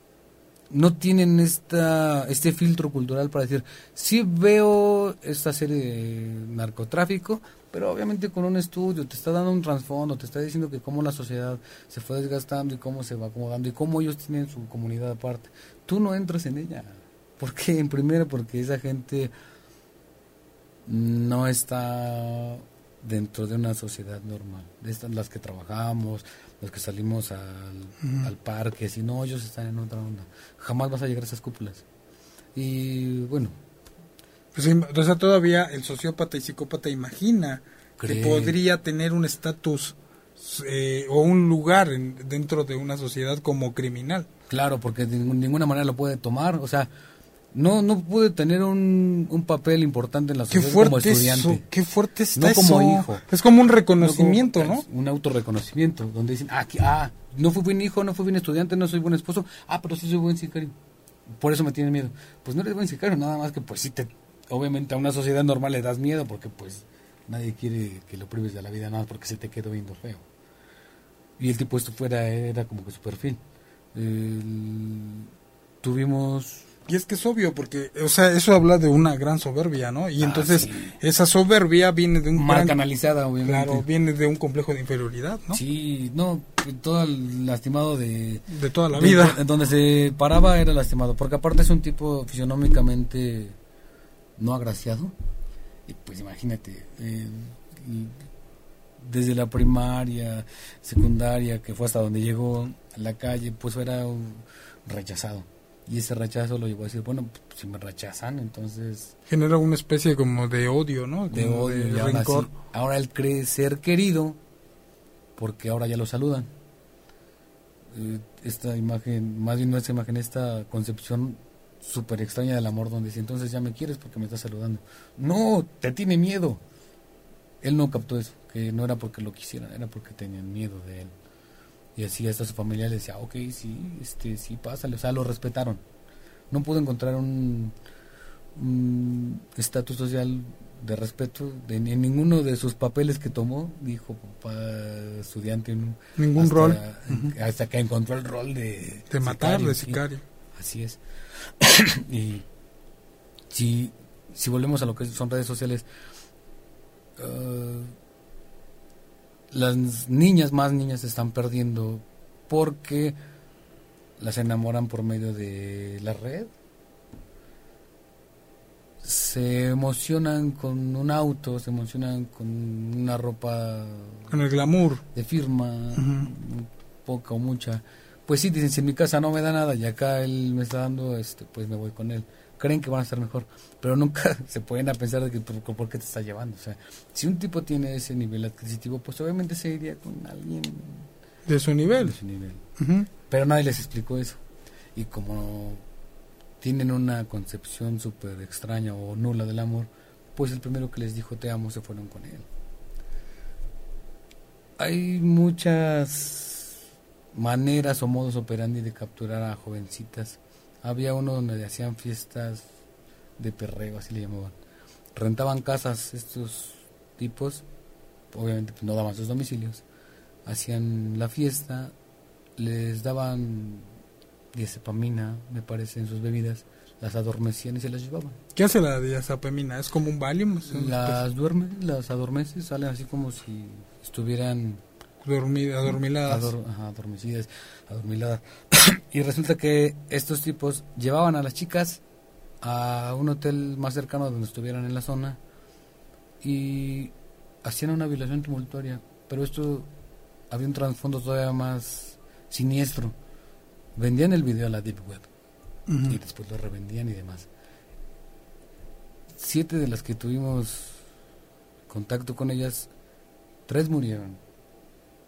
no tienen esta este filtro cultural para decir, sí veo esta serie de narcotráfico, pero obviamente con un estudio te está dando un trasfondo, te está diciendo que cómo la sociedad se fue desgastando y cómo se va acomodando y cómo ellos tienen su comunidad aparte. Tú no entras en ella. ¿Por qué? En primera, porque esa gente no está dentro de una sociedad normal. De estas las que trabajamos, los que salimos al, al parque, si no, ellos están en otra onda. Jamás vas a llegar a esas cúpulas. Y bueno, Pues, o sea, todavía el sociópata y psicópata imagina Cree. que podría tener un estatus eh, o un lugar en- dentro de una sociedad como criminal. claro, porque de ninguna manera lo puede tomar. O sea, no, no puede tener un, un papel importante en la Qué sociedad como fuerte estudiante. eso, qué fuerte está No como eso. hijo. Es como un No reconocimiento, como- ¿no? Un autorreconocimiento, donde dicen, ah, ah, no fui buen hijo, no fui buen estudiante, no soy buen esposo, ah, pero sí soy buen sicario. Por eso me tienen miedo. Pues no eres buen sicario, nada más que pues sí te, obviamente a una sociedad normal le das miedo porque pues nadie quiere que lo prives de la vida nada más porque se te quedó viendo feo. Y el tipo esto fuera, era como que su perfil. Tuvimos Y es que es obvio, porque, o sea, eso habla de una gran soberbia, ¿no? Y Ah, entonces, sí. esa soberbia viene de un mal gran- canalizada, obviamente. claro, viene de un complejo de inferioridad, ¿no? Sí, no, todo el lastimado de, De toda la de- vida. En donde se paraba era lastimado, porque aparte es un tipo fisionómicamente no agraciado. Y pues imagínate, eh, desde la primaria, secundaria, que fue hasta donde llegó a la calle, pues era un rechazado. Y ese rechazo lo llevó a decir, bueno, si me rechazan, entonces... Genera una especie como de odio, ¿no? de odio, y rencor. Ahora, él cree ser querido porque ahora ya lo saludan. Eh, esta imagen, más bien no esta imagen, esta concepción súper extraña del amor donde dice, entonces ya me quieres porque me estás saludando. No, te tiene miedo. Él no captó eso, que no era porque lo quisieran, era porque tenían miedo de él. Y así hasta su familia le decía, ok, sí, este, sí, pásale, o sea, lo respetaron. No pudo encontrar un estatus social de respeto de, en ninguno de sus papeles que tomó, dijo papá estudiante. Ningún rol. Hasta que encontró el rol de... De matar, de sicario. así es. y si, si volvemos a lo que son redes sociales, uh, las niñas, más niñas, se están perdiendo porque las enamoran por medio de la red. Se emocionan con un auto, se emocionan con una ropa. Con el glamour. De firma, poca o mucha. Pues sí, dicen, si en mi casa no me da nada y acá él me está dando, este pues me voy con él creen que van a estar mejor, pero nunca se pueden a pensar de que por, qué te está llevando. O sea, si un tipo tiene ese nivel adquisitivo, pues obviamente se iría con alguien de su nivel. De su nivel. Pero nadie les explicó eso. Y como tienen una concepción súper extraña o nula del amor, pues el primero que les dijo te amo se fueron con él. Hay muchas maneras o modos operandi de capturar a jovencitas había uno donde hacían fiestas de perreo, así le llamaban. Rentaban casas estos tipos, obviamente pues, no daban sus domicilios. Hacían la fiesta, les daban diazepamina, me parece, en sus bebidas, las adormecían y se las llevaban. ¿Qué hace la diazepamina? ¿Es como un Valium? Las duermen, las adormeces, salen así como si estuvieran Dormida, adormiladas. adormecidas, adormiladas. Y resulta que estos tipos llevaban a las chicas a un hotel más cercano donde estuvieran en la zona y hacían una violación tumultuaria. Pero esto había un trasfondo todavía más siniestro. Vendían el video a la Deep Web y después lo revendían y demás. Siete de las que tuvimos contacto con ellas, tres murieron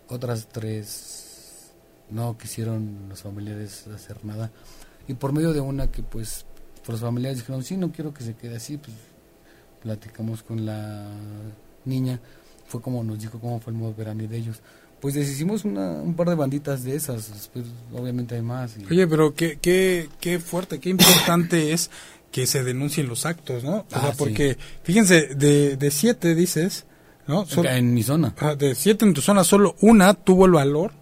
otras tres no quisieron los familiares hacer nada. Y por medio de una que pues los familiares dijeron, sí, no quiero que se quede así, pues platicamos con la niña, fue como nos dijo cómo fue el modo verano de ellos. Pues deshicimos una, un par de banditas de esas, pues, obviamente hay más. Oye, pero qué, qué, qué fuerte, qué importante es que se denuncien los actos, ¿no? Ah, porque, fíjense, de, de siete dices, ¿no? en mi zona. de siete en tu zona, solo una tuvo el valor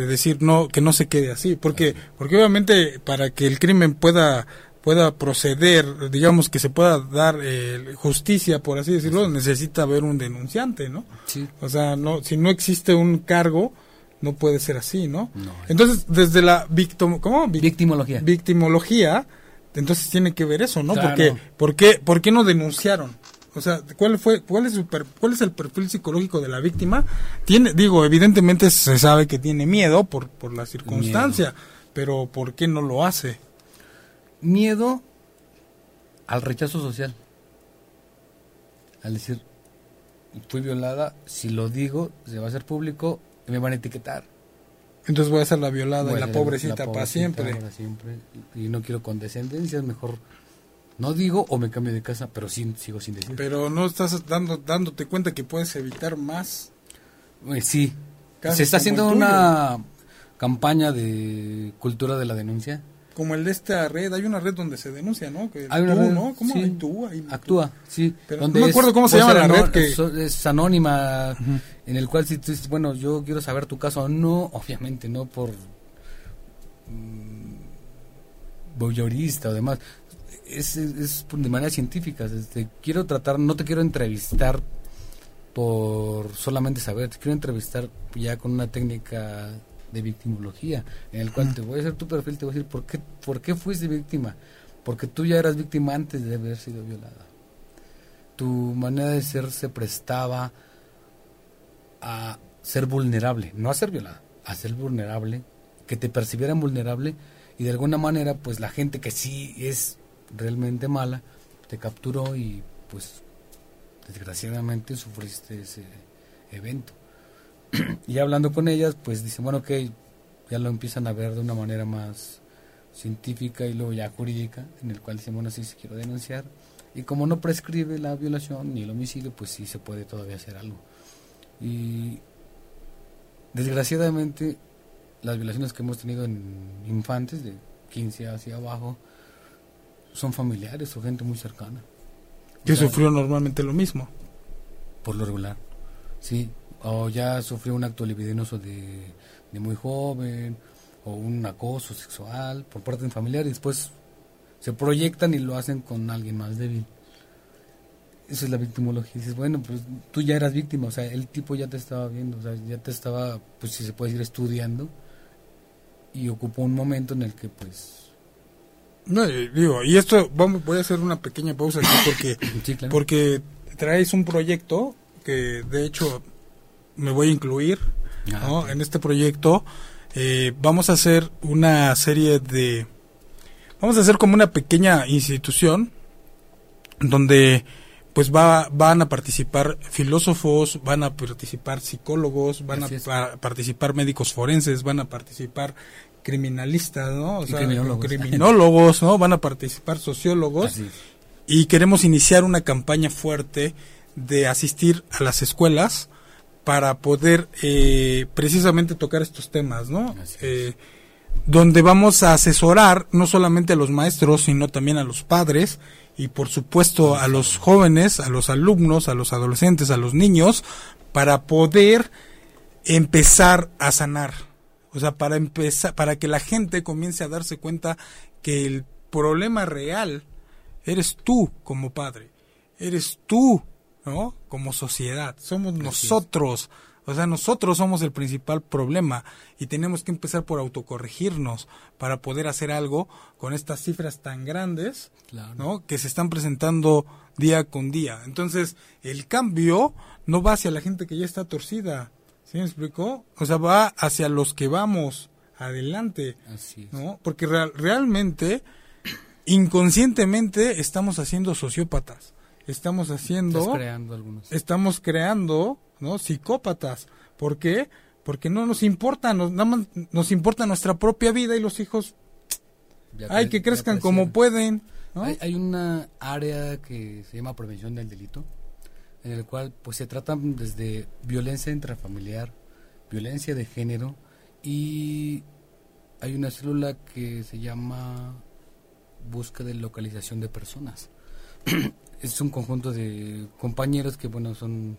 de decir no que no se quede así, porque porque obviamente para que el crimen pueda pueda proceder, digamos que se pueda dar eh, justicia, por así decirlo, necesita haber un denunciante, ¿no? Sí. O sea, no si no existe un cargo, no puede ser así, ¿no? entonces, desde la victim ¿cómo? victimología. Victimología, entonces tiene que ver eso, ¿no? Porque ¿por qué, ¿por qué no denunciaron? O sea, ¿cuál fue cuál es cuál es el perfil psicológico de la víctima? Tiene digo, evidentemente se sabe que tiene miedo por por la circunstancia, pero ¿por qué no lo hace? Miedo al rechazo social. Al decir fui violada, si lo digo, se va a hacer público y me van a etiquetar. Entonces voy a ser la violada y la pobrecita, para siempre. Para siempre. Y no quiero condescendencia, es mejor no digo o me cambio de casa, pero sí sigo sin decir. Pero no estás dando, dándote cuenta que puedes evitar más. Pues sí. Se está haciendo una campaña de cultura de la denuncia. Como el de esta red, hay una red donde se denuncia, ¿no? hay una red, ¿no? ¿Cómo sí, Actúa, sí. Pero no me acuerdo cómo se llama la red. Que... Es anónima, en el cual si tú dices, bueno, yo quiero saber tu caso, no, obviamente, no por mmm, o demás es, es de manera científica. Este, quiero tratar, no te quiero entrevistar por solamente saber, te quiero entrevistar ya con una técnica de victimología, en el cual te voy a hacer tu perfil, te voy a decir por qué, por qué fuiste víctima, porque tú ya eras víctima antes de haber sido violada. tu manera de ser se prestaba a ser vulnerable, no a ser violada, a ser vulnerable, que te percibieran vulnerable y de alguna manera pues la gente que sí es realmente mala te capturó y pues desgraciadamente sufriste ese evento. y hablando con ellas pues dicen bueno que ya lo empiezan a ver de una manera más científica y luego ya jurídica en el cual dicen bueno sí, sí quiero denunciar y como no prescribe la violación ni el homicidio pues sí se puede todavía hacer algo y desgraciadamente las violaciones que hemos tenido en infantes de 15 hacia abajo son familiares o gente muy cercana. Que sufrió normalmente lo mismo. Por lo regular, sí. O ya sufrió un acto libidinoso de, de muy joven, o un acoso sexual por parte de un familiar, y después se proyectan y lo hacen con alguien más débil. Eso es la victimología. Dices, bueno, pues tú ya eras víctima, o sea, el tipo ya te estaba viendo, o sea, ya te estaba, pues si se puede decir, estudiando, y ocupó un momento en el que, pues, no, eh, digo, y esto, vamos, voy a hacer una pequeña pausa aquí porque, porque traes un proyecto que de hecho me voy a incluir ah, en este proyecto. Eh, vamos a hacer una serie de... Vamos a hacer como una pequeña institución donde pues va, van a participar filósofos, van a participar psicólogos, van a participar médicos forenses, van a participar criminalistas, ¿no? O sea, criminólogos. ¿no? Van a participar sociólogos. Y queremos iniciar una campaña fuerte de asistir a las escuelas para poder eh, precisamente tocar estos temas, ¿no? Eh, donde vamos a asesorar no solamente a los maestros, sino también a los padres y por supuesto a los jóvenes, a los alumnos, a los adolescentes, a los niños, para poder empezar a sanar, o sea, para empezar, para que la gente comience a darse cuenta que el problema real eres tú como padre, eres tú, ¿no? Como sociedad, somos nosotros. O sea, nosotros somos el principal problema y tenemos que empezar por autocorregirnos para poder hacer algo con estas cifras tan grandes, ¿no? Que se están presentando día con día. Entonces, el cambio no va hacia la gente que ya está torcida, ¿Sí me explicó? O sea, va hacia los que vamos adelante. Así ¿no? Porque realmente, inconscientemente, estamos haciendo sociópatas. Estamos haciendo. Estás creando algunos. Estamos creando, ¿no? Psicópatas. ¿Por qué? Porque no nos importa, nos, nada más nos importa nuestra propia vida y los hijos. hay que crezcan como pueden. Hay, hay una área que se llama prevención del delito en el cual pues se tratan desde violencia intrafamiliar, violencia de género y hay una célula que se llama búsqueda de localización de personas. es un conjunto de compañeros que bueno son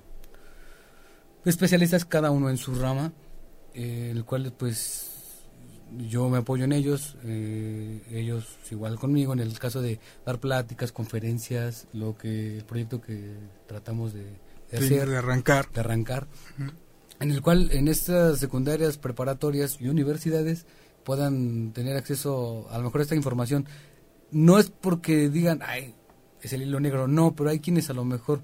especialistas cada uno en su rama, eh, el cual pues yo me apoyo en ellos, eh, ellos igual conmigo en el caso de dar pláticas, conferencias, lo que el proyecto que tratamos de, hacer, de arrancar, de arrancar, en el cual en estas secundarias, preparatorias y universidades puedan tener acceso a lo mejor a esta información. No es porque digan, ay, es el hilo negro, no, pero hay quienes a lo mejor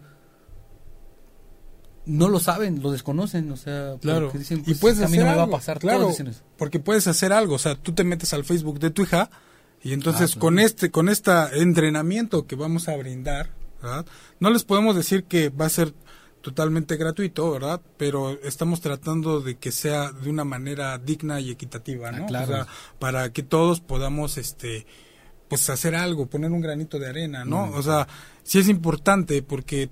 no lo saben, lo desconocen, o sea, claro. Dicen, y pues, puedes a mí no me va a pasar, claro, porque puedes hacer algo, o sea, tú te metes al Facebook de tu hija y entonces ah, con este con este entrenamiento que vamos a brindar, ¿verdad? No les podemos decir que va a ser totalmente gratuito, ¿verdad? Pero estamos tratando de que sea de una manera digna y equitativa, ¿no? Ah, o sea, para que todos podamos este pues hacer algo, poner un granito de arena, ¿no? O sea, sí es importante porque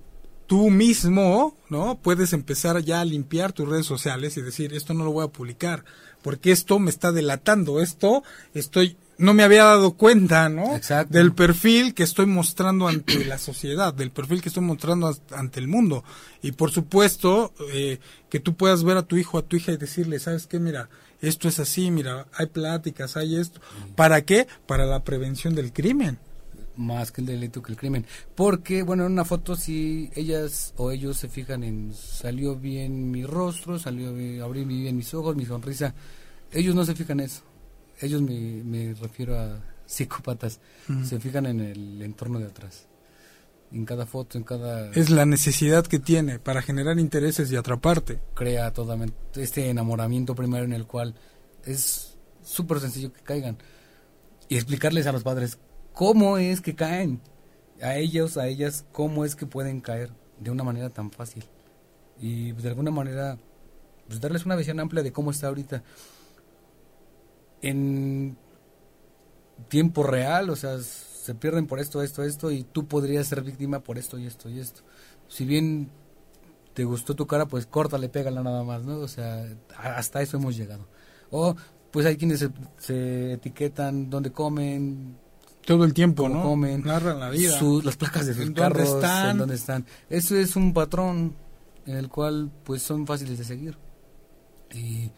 tú mismo, ¿no? Puedes empezar ya a limpiar tus redes sociales y decir, esto no lo voy a publicar, porque esto me está delatando, esto estoy, no me había dado cuenta, ¿no? Exacto. Del perfil que estoy mostrando ante la sociedad, del perfil que estoy mostrando ante el mundo. Y por supuesto, eh, que tú puedas ver a tu hijo, a tu hija y decirle, ¿sabes qué? Mira, esto es así, mira, hay pláticas, hay esto. ¿Para qué? Para la prevención del crimen más que el delito que el crimen. Porque, bueno, en una foto si ellas o ellos se fijan en salió bien mi rostro, salió bien, abrí bien mis ojos, mi sonrisa, ellos no se fijan en eso. Ellos me, me refiero a psicópatas, se fijan en el entorno de atrás. en cada foto, en cada... Es la necesidad que tiene para generar intereses y atraparte. Crea todo este enamoramiento primero en el cual es súper sencillo que caigan. Y explicarles a los padres cómo es que caen. A ellos, a ellas, cómo es que pueden caer de una manera tan fácil. Y pues, de alguna manera, pues darles una visión amplia de cómo está ahorita. En tiempo real, o sea, se pierden por esto, esto, esto, y tú podrías ser víctima por esto y esto y esto. Si bien te gustó tu cara, pues córtale, pégala nada más, ¿no? O sea, hasta eso hemos llegado. O pues hay quienes se, etiquetan dónde comen, todo el tiempo, ¿no? Comen, narran la vida, las placas de sus carros, están? en dónde están. Eso es un patrón en el cual pues son fáciles de seguir. Y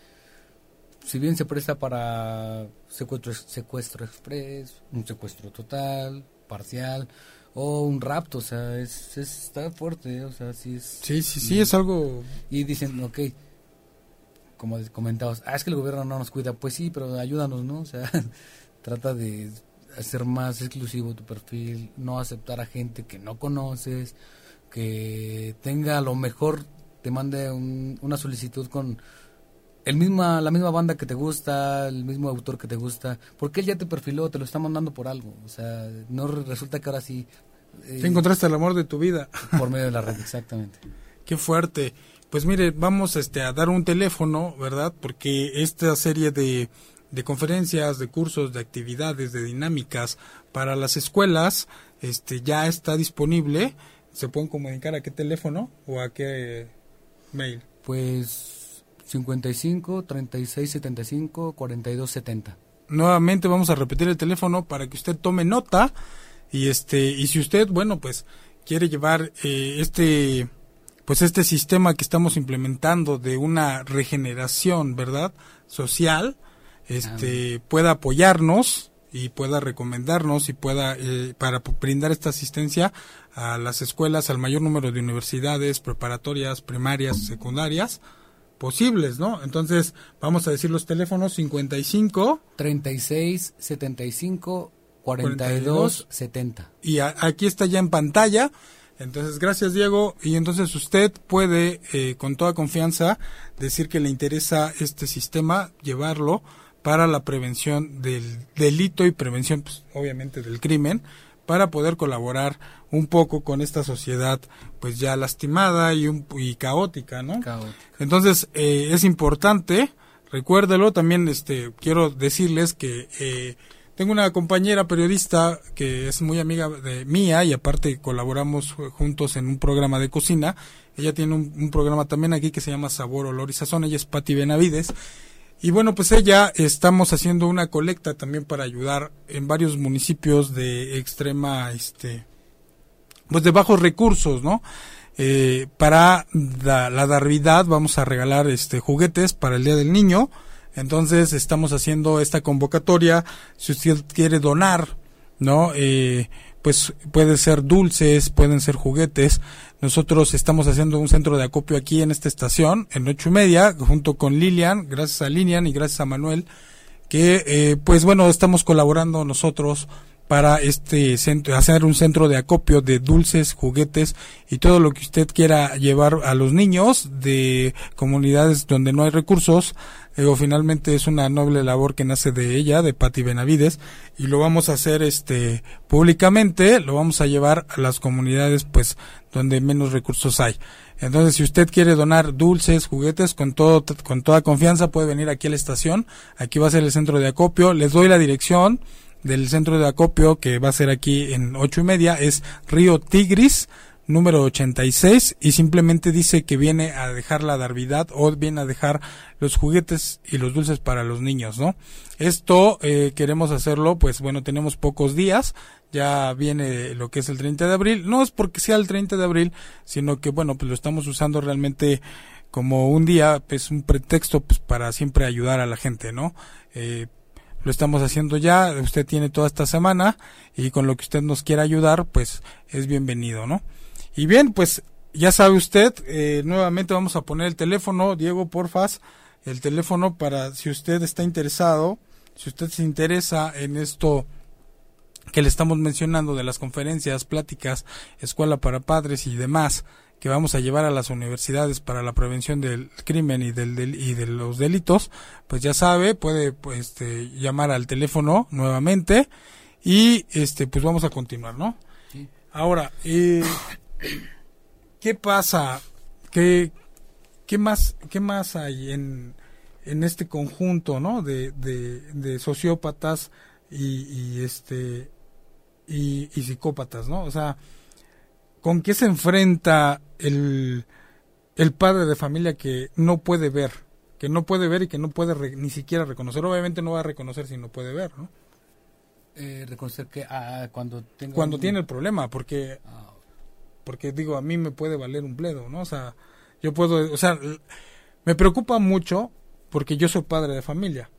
si bien se presta para secuestro, secuestro express, un secuestro total, parcial o un rapto, o sea, es, está fuerte, o sea, sí es... Sí, sí, sí, es algo... Y dicen, ok, como comentabas, ah, es que el gobierno no nos cuida, pues sí, pero ayúdanos, ¿no? O sea, trata de hacer más exclusivo tu perfil, no aceptar a gente que no conoces, que tenga a lo mejor, te mande una solicitud con el misma, la misma banda que te gusta, el mismo autor que te gusta, porque él ya te perfiló, te lo está mandando por algo. O sea, no resulta que ahora sí. Eh, te encontraste el amor de tu vida. Por medio de la red, exactamente. Qué fuerte. Pues mire, vamos este, a dar un teléfono, ¿verdad? Porque esta serie de, de conferencias, de cursos, de actividades, de dinámicas para las escuelas este, ya está disponible. ¿Se pueden comunicar a qué teléfono o a qué mail? Pues 55 36 75 42 70. Nuevamente vamos a repetir el teléfono para que usted tome nota y este y si usted bueno pues quiere llevar eh, este pues este sistema que estamos implementando de una regeneración verdad social este pueda apoyarnos y pueda recomendarnos y pueda eh, para brindar esta asistencia a las escuelas al mayor número de universidades preparatorias primarias secundarias posibles, ¿no? Entonces, vamos a decir los teléfonos 55 36 75 42, 70. Y aquí está ya en pantalla. Entonces, gracias Diego. Y entonces usted puede eh, con toda confianza decir que le interesa este sistema, llevarlo para la prevención del delito y prevención, pues, obviamente, del crimen para poder colaborar un poco con esta sociedad pues ya lastimada y, un, y caótica, ¿no? Entonces eh, es importante, recuérdelo, también este quiero decirles que eh, tengo una compañera periodista que es muy amiga de mía y aparte colaboramos juntos en un programa de cocina. Ella tiene un, un programa también aquí que se llama Sabor, Olor y Sazón. Ella es Patti Benavides y bueno, pues ella estamos haciendo una colecta también para ayudar en varios municipios de extrema, este, pues de bajos recursos, ¿no? Eh, para la, Navidad vamos a regalar este juguetes para el Día del Niño. Entonces estamos haciendo esta convocatoria. Si usted quiere donar, ¿no? Eh, pues puede ser dulces, pueden ser juguetes. Nosotros estamos haciendo un centro de acopio aquí en esta estación, en ocho y media, junto con Lilian, gracias a Lilian y gracias a Manuel, que eh, pues bueno, estamos colaborando nosotros para este centro, hacer un centro de acopio de dulces, juguetes y todo lo que usted quiera llevar a los niños de comunidades donde no hay recursos. o finalmente es una noble labor que nace de ella, de Patti Benavides, y lo vamos a hacer este públicamente, lo vamos a llevar a las comunidades pues donde menos recursos hay. Entonces, si usted quiere donar dulces, juguetes, con todo, con toda confianza puede venir aquí a la estación. Aquí va a ser el centro de acopio. Les doy la dirección del centro de acopio que va a ser aquí en ocho y media es Río Tigris número 86 y simplemente dice que viene a dejar la darvidad o viene a dejar los juguetes y los dulces para los niños, ¿no? Esto eh, queremos hacerlo, pues bueno, tenemos pocos días, ya viene lo que es el 30 de abril, no es porque sea el 30 de abril, sino que bueno, pues lo estamos usando realmente como un día, pues un pretexto pues para siempre ayudar a la gente, ¿no? Eh, lo estamos haciendo ya, usted tiene toda esta semana y con lo que usted nos quiera ayudar, pues es bienvenido, ¿no? Y bien, pues ya sabe usted, eh, nuevamente vamos a poner el teléfono, Diego, porfas, el teléfono para si usted está interesado, si usted se interesa en esto que le estamos mencionando de las conferencias, pláticas, escuela para padres y demás que vamos a llevar a las universidades para la prevención del crimen y del, y de los delitos, pues ya sabe, puede pues, este, llamar al teléfono nuevamente y este pues vamos a continuar, ¿no? Ahora, eh, ¿qué pasa? ¿Qué, qué más qué más hay en, en este conjunto, ¿no? De, de, sociópatas y, y este y, psicópatas, ¿no? O sea, ¿con qué se enfrenta el, el padre de familia que no puede ver? Que no puede ver y que no puede ni siquiera reconocer. Obviamente no va a reconocer si no puede ver, ¿no? Eh, reconocer que ah, cuando Cuando tiene el problema, porque... Ah. Porque digo, a mí me puede valer un bledo, ¿no? O sea, yo puedo... O sea, me preocupa mucho porque yo soy padre de familia.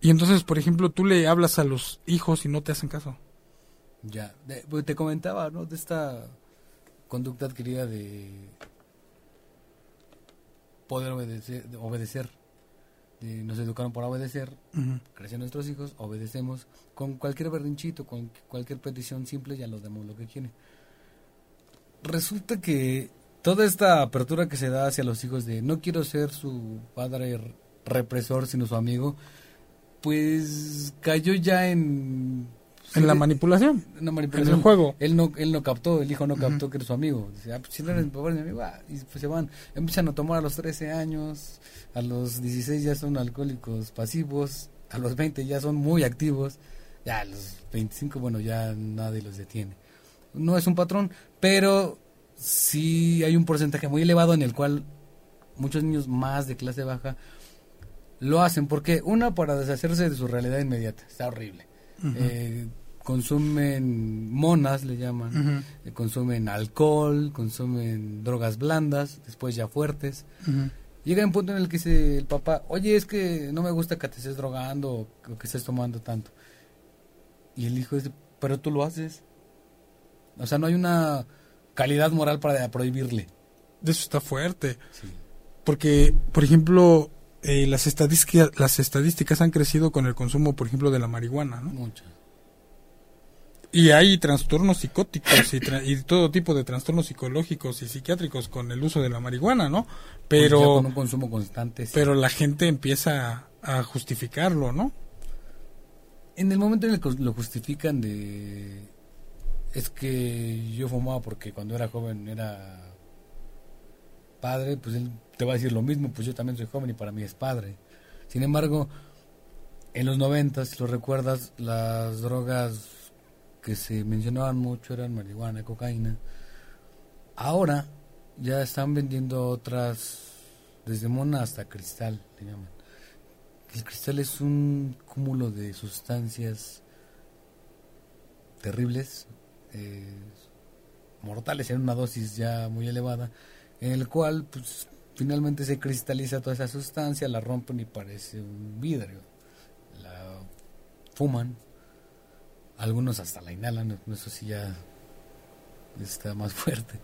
Y entonces, por ejemplo, tú le hablas a los hijos y no te hacen caso. Ya, pues te comentaba, ¿no? De esta conducta adquirida de poder obedecer. obedecer. nos educaron por obedecer, crecen nuestros hijos, obedecemos con cualquier berrinchito, con cualquier petición simple, ya los damos lo que quieren. Resulta que toda esta apertura que se da hacia los hijos de no quiero ser su padre represor, sino su amigo, pues cayó ya en en la manipulación. En la manipulación. En el juego. Él no, él no captó, el hijo no captó que era su amigo. Dice, ah, pues, si no eres mi papá, mi amigo, ah", y pues se van. Empiezan a tomar a los 13 años, a los 16 ya son alcohólicos pasivos, a los 20 ya son muy activos, ya a los 25, bueno, ya nadie los detiene. No es un patrón, pero sí hay un porcentaje muy elevado en el cual muchos niños más de clase baja lo hacen. porque Una, para deshacerse de su realidad inmediata. Está horrible consumen monas, le llaman, eh, consumen alcohol, consumen drogas blandas, después ya fuertes. Llega un punto en el que dice el papá, oye, es que no me gusta que te estés drogando o, que estés tomando tanto. Y el hijo dice, pero tú lo haces. O sea, no hay una calidad moral para prohibirle. Eso está fuerte. Porque, por ejemplo, eh, las, estadísticas, las estadísticas han crecido con el consumo, por ejemplo, de la marihuana, ¿no? Muchas. Y hay trastornos psicóticos y, todo tipo de trastornos psicológicos y psiquiátricos con el uso de la marihuana, ¿no? Pero con un consumo constante. Pero la gente empieza a justificarlo, ¿no? En el momento en el que lo justifican de es que yo fumaba porque cuando era joven era padre, pues él te va a decir lo mismo, pues yo también soy joven y para mí es padre. Sin embargo, en los 90, si lo recuerdas, las drogas que se mencionaban mucho eran marihuana, cocaína. Ahora ya están vendiendo otras, desde mona hasta cristal, le llaman. El cristal es un cúmulo de sustancias terribles, eh, mortales en una dosis ya muy elevada, en el cual pues finalmente se cristaliza toda esa sustancia, la rompen y parece un vidrio. La fuman algunos hasta la inhalan, eso sí ya está más fuerte,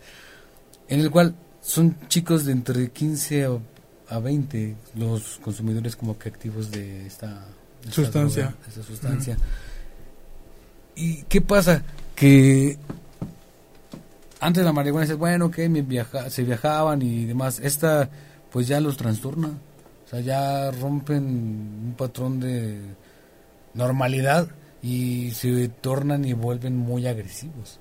en el cual son chicos de entre 15 a 20 los consumidores como que activos de esta, sustancia. sustancia. ¿Y qué pasa? Que antes la marihuana es bueno, que viaja, se viajaban y demás. Esta, pues ya los trastorna. O sea, ya rompen un patrón de normalidad y se tornan y vuelven muy agresivos.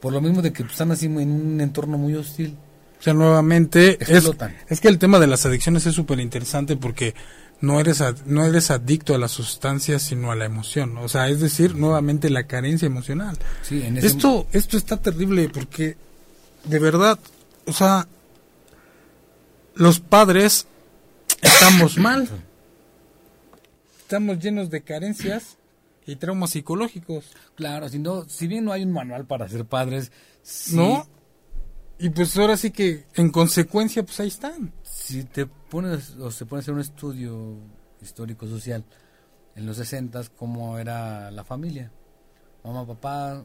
Por lo mismo de que están así en un entorno muy hostil. O sea, nuevamente, es, es, que el tema de las adicciones es súper interesante porque no eres, no eres adicto a las sustancias, sino a la emoción. O sea, es decir, nuevamente la carencia emocional. Sí, esto, esto está terrible porque, de verdad, o sea, los padres estamos mal. Estamos llenos de carencias y traumas psicológicos. Claro, si, no, si bien no hay un manual para ser padres, ¿no? Y pues ahora sí que en consecuencia pues ahí están. Si te pones o se pone a hacer un estudio histórico social en los 60 cómo era la familia. Mamá, papá,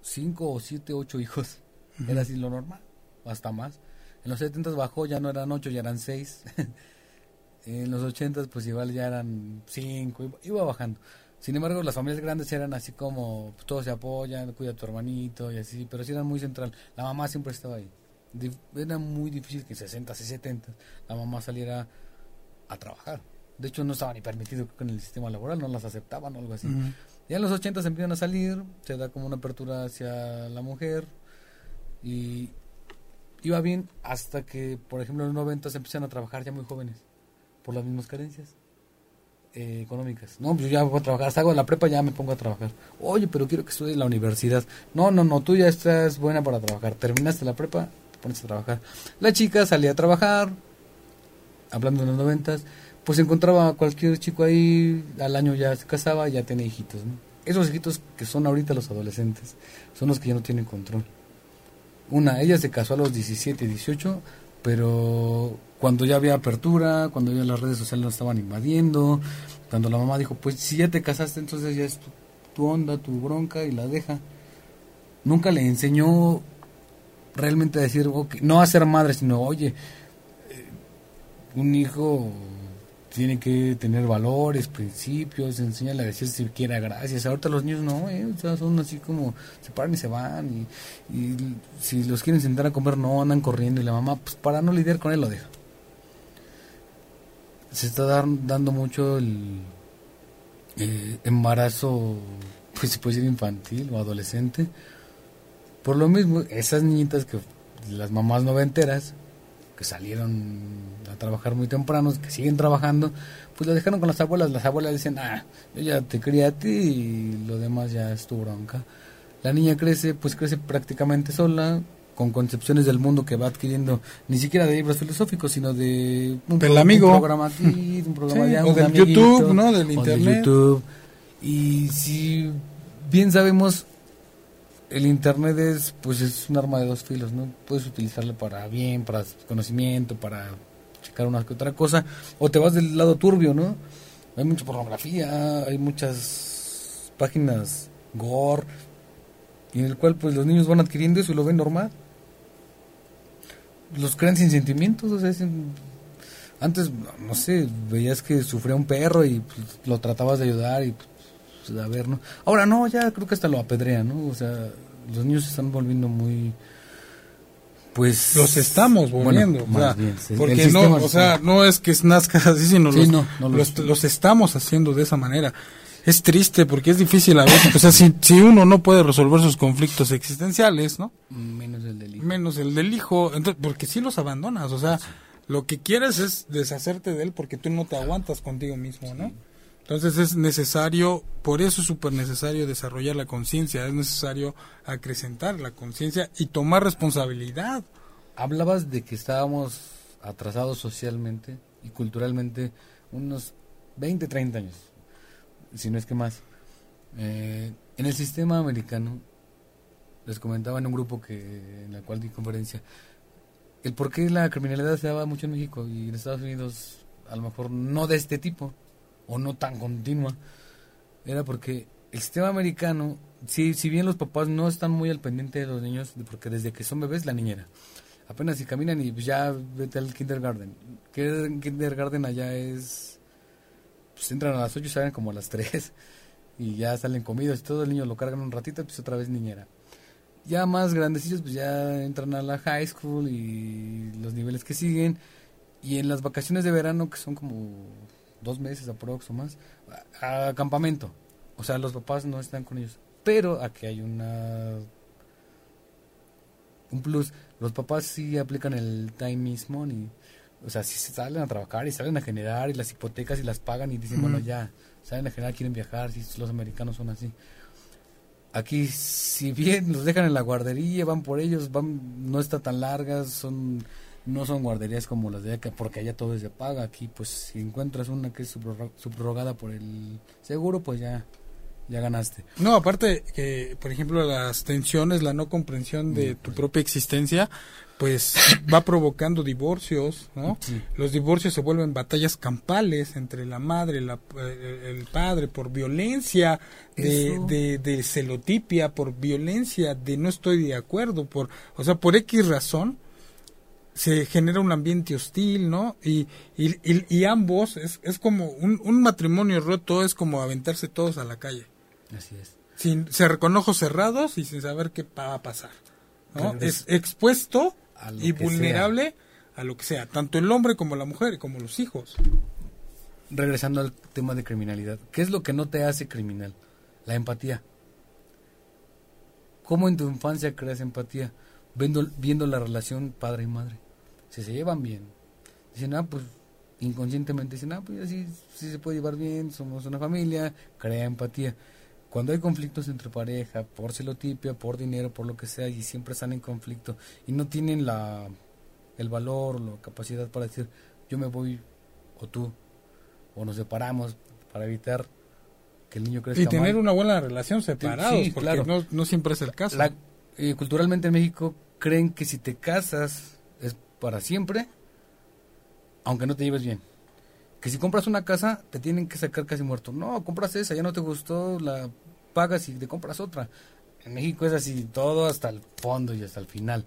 cinco o siete, ocho hijos. Era así lo normal, o hasta más. En los 70 bajó, ya no eran ocho, ya eran seis. en los 80 pues igual ya eran cinco, iba bajando Sin embargo, las familias grandes eran así como, pues, todos se apoyan, cuida a tu hermanito y así, pero sí eran muy central. La mamá siempre estaba ahí. era muy difícil que en 60, 70 la mamá saliera a trabajar. De hecho, no estaba ni permitido con el sistema laboral, no las aceptaban o algo así. Ya en los 80 se empiezan a salir, se da como una apertura hacia la mujer y iba bien hasta que, por ejemplo, en los 90 se empiezan a trabajar ya muy jóvenes por las mismas carencias eh, económicas. No, pues yo ya voy a trabajar, salgo de la prepa ya me pongo a trabajar. Oye, pero quiero que estudie la universidad. No, no, no, tú ya estás buena para trabajar. Terminaste la prepa, te pones a trabajar. La chica salía a trabajar, hablando de los noventas, pues encontraba a cualquier chico ahí, al año ya se casaba, ya tiene hijitos. Esos hijitos que son ahorita los adolescentes, son los que ya no tienen control. Una, ella se casó a los 17, 18, pero cuando ya había apertura, cuando ya las redes sociales lo estaban invadiendo, cuando la mamá dijo, pues si ya te casaste, entonces ya es tu, onda, tu bronca y la deja. Nunca le enseñó realmente a decir, no a ser madre, sino, oye, eh, un hijo tiene que tener valores, principios, enseñarle a decir si quiera gracias. Ahorita los niños no, eh, son así como se paran y se van. Y, si los quieren sentar a comer, no andan corriendo. Y la mamá, pues para no lidiar con él, lo deja. Se está dando mucho el eh, embarazo, pues se puede decir infantil o adolescente. Por lo mismo, esas niñitas que las mamás noventeras que salieron a trabajar muy tempranos, que siguen trabajando, pues lo dejaron con las abuelas. Las abuelas dicen, ah, yo ya te crié a ti y lo demás ya es tu bronca. La niña crece, pues crece prácticamente sola, con concepciones del mundo que va adquiriendo, ni siquiera de libros filosóficos, sino de un, del amigo. programa aquí, un programa allá, o del YouTube, ¿no? Del internet. YouTube. Y si bien sabemos, el internet es pues es un arma de dos filos, ¿no? Puedes utilizarlo para bien, para conocimiento, para checar una que otra cosa, o te vas del lado turbio, ¿no? Hay mucha pornografía, hay muchas páginas gore, en el cual pues los niños van adquiriendo eso y lo ven normal. Los crean sin sentimientos, o sea, antes, no sé, veías que sufría un perro y pues, lo tratabas de ayudar y pues, a ver, ¿no? Ahora no, ya creo que hasta lo apedrean, ¿no? O sea, los niños se están volviendo muy pues los estamos volviendo porque no o sea no es que nazca así sino los, los, estamos haciendo de esa manera. Es triste porque es difícil a veces o sea si, si uno no puede resolver sus conflictos existenciales no menos el del hijo. Menos el del hijo entonces, porque si los abandonas o sea lo que quieres es deshacerte de él porque tú no te aguantas contigo mismo no entonces es necesario, por eso es súper necesario desarrollar la conciencia, es necesario acrecentar la conciencia y tomar responsabilidad. Hablabas de que estábamos atrasados socialmente y culturalmente unos 20, 30 años, si no es que más. Eh, en el sistema americano, les comentaba en un grupo que en el cual di conferencia, el por qué la criminalidad se daba mucho en México y en Estados Unidos a lo mejor no de este tipo o no tan continua, era porque el sistema americano, si, si bien los papás no están muy al pendiente de los niños, porque desde que son bebés la niñera, apenas si caminan y pues ya vete al kindergarten, kindergarten allá es, pues entran a las 8 y salen como a las 3 y ya salen comidos y todo, el niño lo cargan un ratito, pues otra vez niñera. Ya más grandecillos, pues ya entran a la high school y los niveles que siguen. Y en las vacaciones de verano, que son como dos meses aprox o más, a, campamento. O sea, los papás no están con ellos. Pero aquí hay una un plus. Los papás sí aplican el time is money. O sea, sí salen a trabajar y salen a generar y las hipotecas y las pagan y dicen, bueno, ya, salen a generar, quieren viajar, si los americanos son así. Aquí, si bien los dejan en la guardería, van por ellos, van no está tan largas, son no son guarderías como las de acá, porque allá todo es de paga. Aquí, pues, si encuentras una que es subrogada por el seguro, pues ya, ya ganaste. No, aparte que, por ejemplo, las tensiones, la no comprensión de tu propia existencia, pues va provocando divorcios, ¿no? Los divorcios se vuelven batallas campales entre la madre, la, eh, el padre, por violencia de, de, de celotipia, por violencia de no estoy de acuerdo, por, o sea, por X razón se genera un ambiente hostil, ¿no? Y, y, y, ambos, es, es como un, un, matrimonio roto, es como aventarse todos a la calle. Así es. Sin ser con ojos cerrados y sin saber qué va a pasar. ¿no? es, expuesto y vulnerable a lo que sea, tanto el hombre como la mujer y como los hijos. Regresando al tema de criminalidad, ¿qué es lo que no te hace criminal? La empatía. ¿Cómo en tu infancia creas empatía? Viendo, viendo la relación padre y madre si se llevan bien. Dicen, ah, pues inconscientemente dicen, ah, pues así sí se puede llevar bien, somos una familia, crea empatía. Cuando hay conflictos entre pareja, por celotipia, por dinero, por lo que sea, y siempre están en conflicto y no tienen la el valor o la capacidad para decir, yo me voy o tú, o nos separamos para evitar que el niño crezca Y tener una buena relación separados, porque claro. no, no, siempre es el caso. Eh, culturalmente en México creen que si te casas para siempre, aunque no te lleves bien. Que si compras una casa, te tienen que sacar casi muerto. No, compras esa, ya no te gustó, la pagas y te compras otra. En México es así, todo hasta el fondo y hasta el final.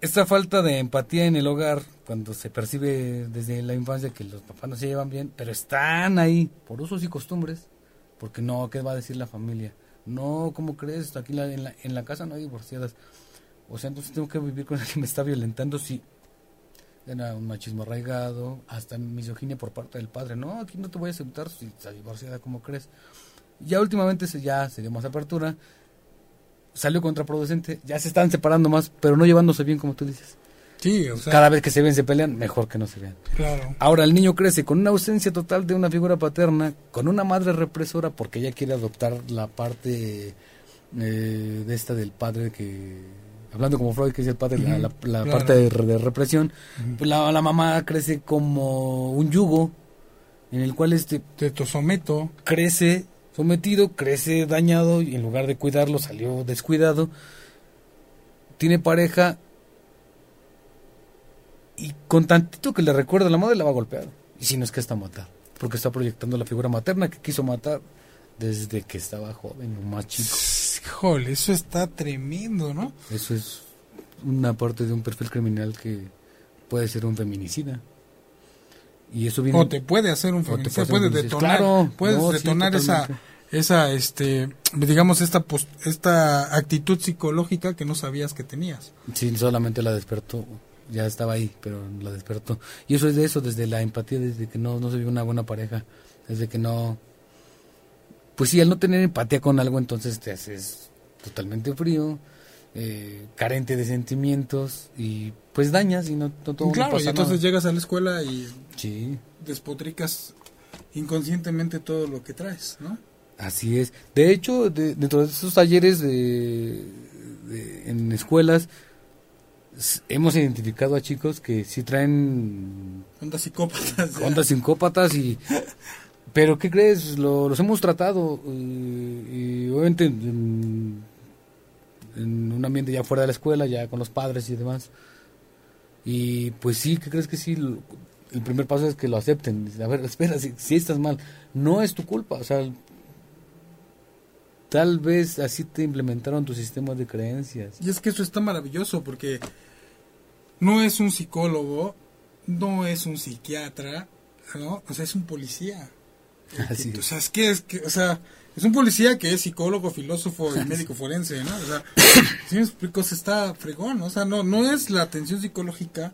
Esta falta de empatía en el hogar, cuando se percibe desde la infancia que los papás no se llevan bien, pero están ahí por usos y costumbres, porque no, ¿qué va a decir la familia? No, ¿cómo crees? Aquí en la, en la casa no hay divorciadas. O sea, entonces tengo que vivir con el que me está violentando, sí. Era un machismo arraigado, hasta misoginia por parte del padre. No, aquí no te voy a aceptar si está divorciada, como crees? Ya últimamente se, ya se dio más apertura, salió contraproducente, ya se están separando más, pero no llevándose bien, como tú dices. Sí, o sea, Cada vez que se ven, se pelean, mejor que no se vean. Claro. Ahora el niño crece con una ausencia total de una figura paterna, con una madre represora, porque ella quiere adoptar la parte eh, de esta del padre que hablando como Freud, que es el padre, la, parte de, represión, pues la, mamá crece como un yugo en el cual este te, someto crece sometido, crece dañado y en lugar de cuidarlo salió descuidado, tiene pareja y con tantito que le recuerda la madre la va a golpear. Y si no es que está matar, porque está proyectando la figura materna que quiso matar desde que estaba joven o más chico. Híjole, eso está tremendo, ¿no? Eso es una parte de un perfil criminal que puede ser un feminicida. Y eso viene, o te puede hacer un feminicida, puede, detonar, claro, puedes detonar esa esa este digamos esta esta actitud psicológica que no sabías que tenías. Sí, solamente la despertó, ya estaba ahí, pero la despertó. Y eso es de eso, desde la empatía, desde que no no se vio una buena pareja, desde que no pues sí, al no tener empatía con algo, entonces te haces totalmente frío, eh, carente de sentimientos y pues dañas y no, todo Claro, y entonces llegas a la escuela y sí. despotricas inconscientemente todo lo que traes, ¿no? Así es. De hecho, dentro de esos talleres de, en escuelas, hemos identificado a chicos que sí traen... Ondas psicópatas. Ondas psicópatas y Pero, ¿qué crees? Lo, los hemos tratado y, obviamente en, un ambiente ya fuera de la escuela, ya con los padres y demás. Y pues sí, ¿qué crees que sí? El primer paso es que lo acepten. A ver, espera, si, si estás mal, no es tu culpa. O sea, tal vez así te implementaron tu sistema de creencias. Y es que eso está maravilloso porque no es un psicólogo, no es un psiquiatra, ¿no? O sea, es un policía. O sea, es que, es que, o sea, es un policía que es psicólogo, filósofo y médico forense, ¿no? O sea, si me explico, se está fregón, o sea, no, no es la atención psicológica,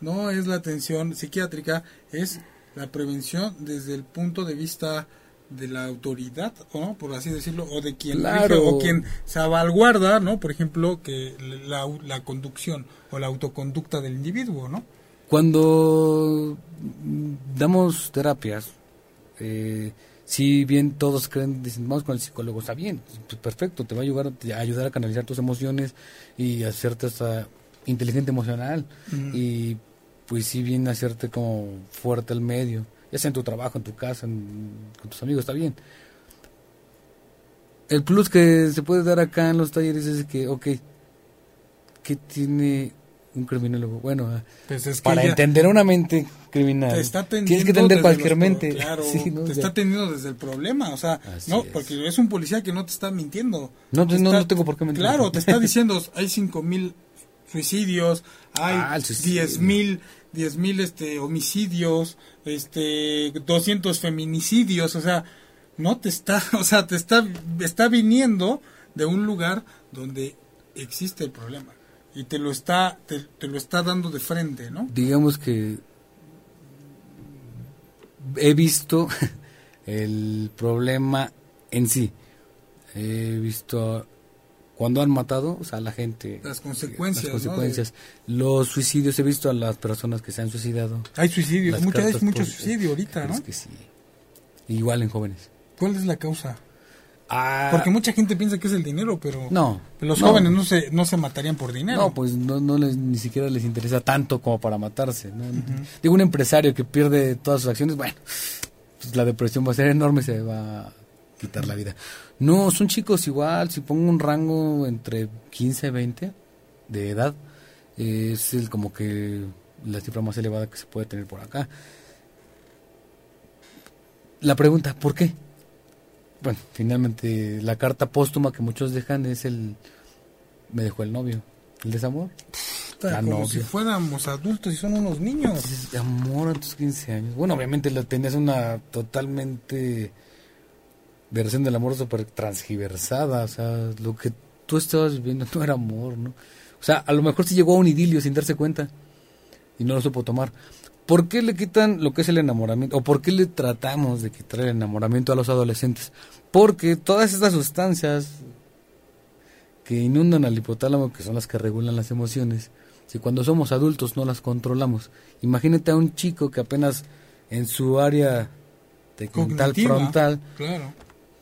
no es la atención psiquiátrica, es la prevención desde el punto de vista de la autoridad, ¿no? por así decirlo, o de quien o quien salvaguarda, ¿no? Por ejemplo, que la, la conducción o la autoconducta del individuo, ¿no? Cuando damos terapias, eh, si bien todos creen, dicen, vamos con el psicólogo, está bien, pues perfecto, te va a ayudar, a ayudar a canalizar tus emociones y hacerte hasta inteligente emocional. Y pues si bien hacerte como fuerte al medio, ya sea en tu trabajo, en tu casa, con tus amigos, está bien. El plus que se puede dar acá en los talleres es que, ok, ¿qué tiene un criminólogo? Bueno, ah, pues para entender una mente criminal. Tienes que entender cualquier mente. Claro, te está atendiendo desde el problema, o sea, no, porque es un policía que no te está mintiendo. No, no, no, tengo por qué mentir. Claro, te está diciendo, hay cinco mil suicidios, hay Ah, suicidio. 10 mil, 10 mil este, homicidios, este, 200 feminicidios, o sea, no te está, o sea, te está, está viniendo de un lugar donde existe el problema y te lo está, te, te lo está dando de frente, ¿no? digamos que he visto el problema en sí. He visto cuando han matado, o sea, a la gente. Las consecuencias, Las ¿no? consecuencias. Los suicidios, he visto a las personas que se han suicidado. Hay suicidios, hay cartas mucho suicidio ahorita, Es ¿no? que sí. Igual en jóvenes. ¿Cuál es la causa? Ah, Porque mucha gente piensa que es el dinero, pero no. los no. jóvenes no se, no se matarían por dinero. No, pues no, no les, ni siquiera les interesa tanto como para matarse. ¿no? Digo, un empresario que pierde todas sus acciones, bueno, pues la depresión va a ser enorme, se va a quitar la vida. No, son chicos igual, si pongo un rango entre 15 y 20 de edad, eh, es el como que la cifra más elevada que se puede tener por acá. La pregunta, ¿por qué? Bueno, finalmente la carta póstuma que muchos dejan es el me dejó el novio, el desamor. Está la como novia. si fuéramos adultos y son unos niños. Dices, amor a tus 15 años. Bueno, obviamente lo tenías una totalmente versión del amor súper transgiversada. O sea, lo que tú estabas viviendo no era amor, ¿no? O sea, a lo mejor sí llegó a un idilio sin darse cuenta y no lo supo tomar. ¿Por qué le quitan lo que es el enamoramiento? ¿O por qué le tratamos de quitar el enamoramiento a los adolescentes? Porque todas estas sustancias que inundan al hipotálamo, que son las que regulan las emociones, si cuando somos adultos no las controlamos, imagínate a un chico que apenas en su área Cognitiva. frontal Claro.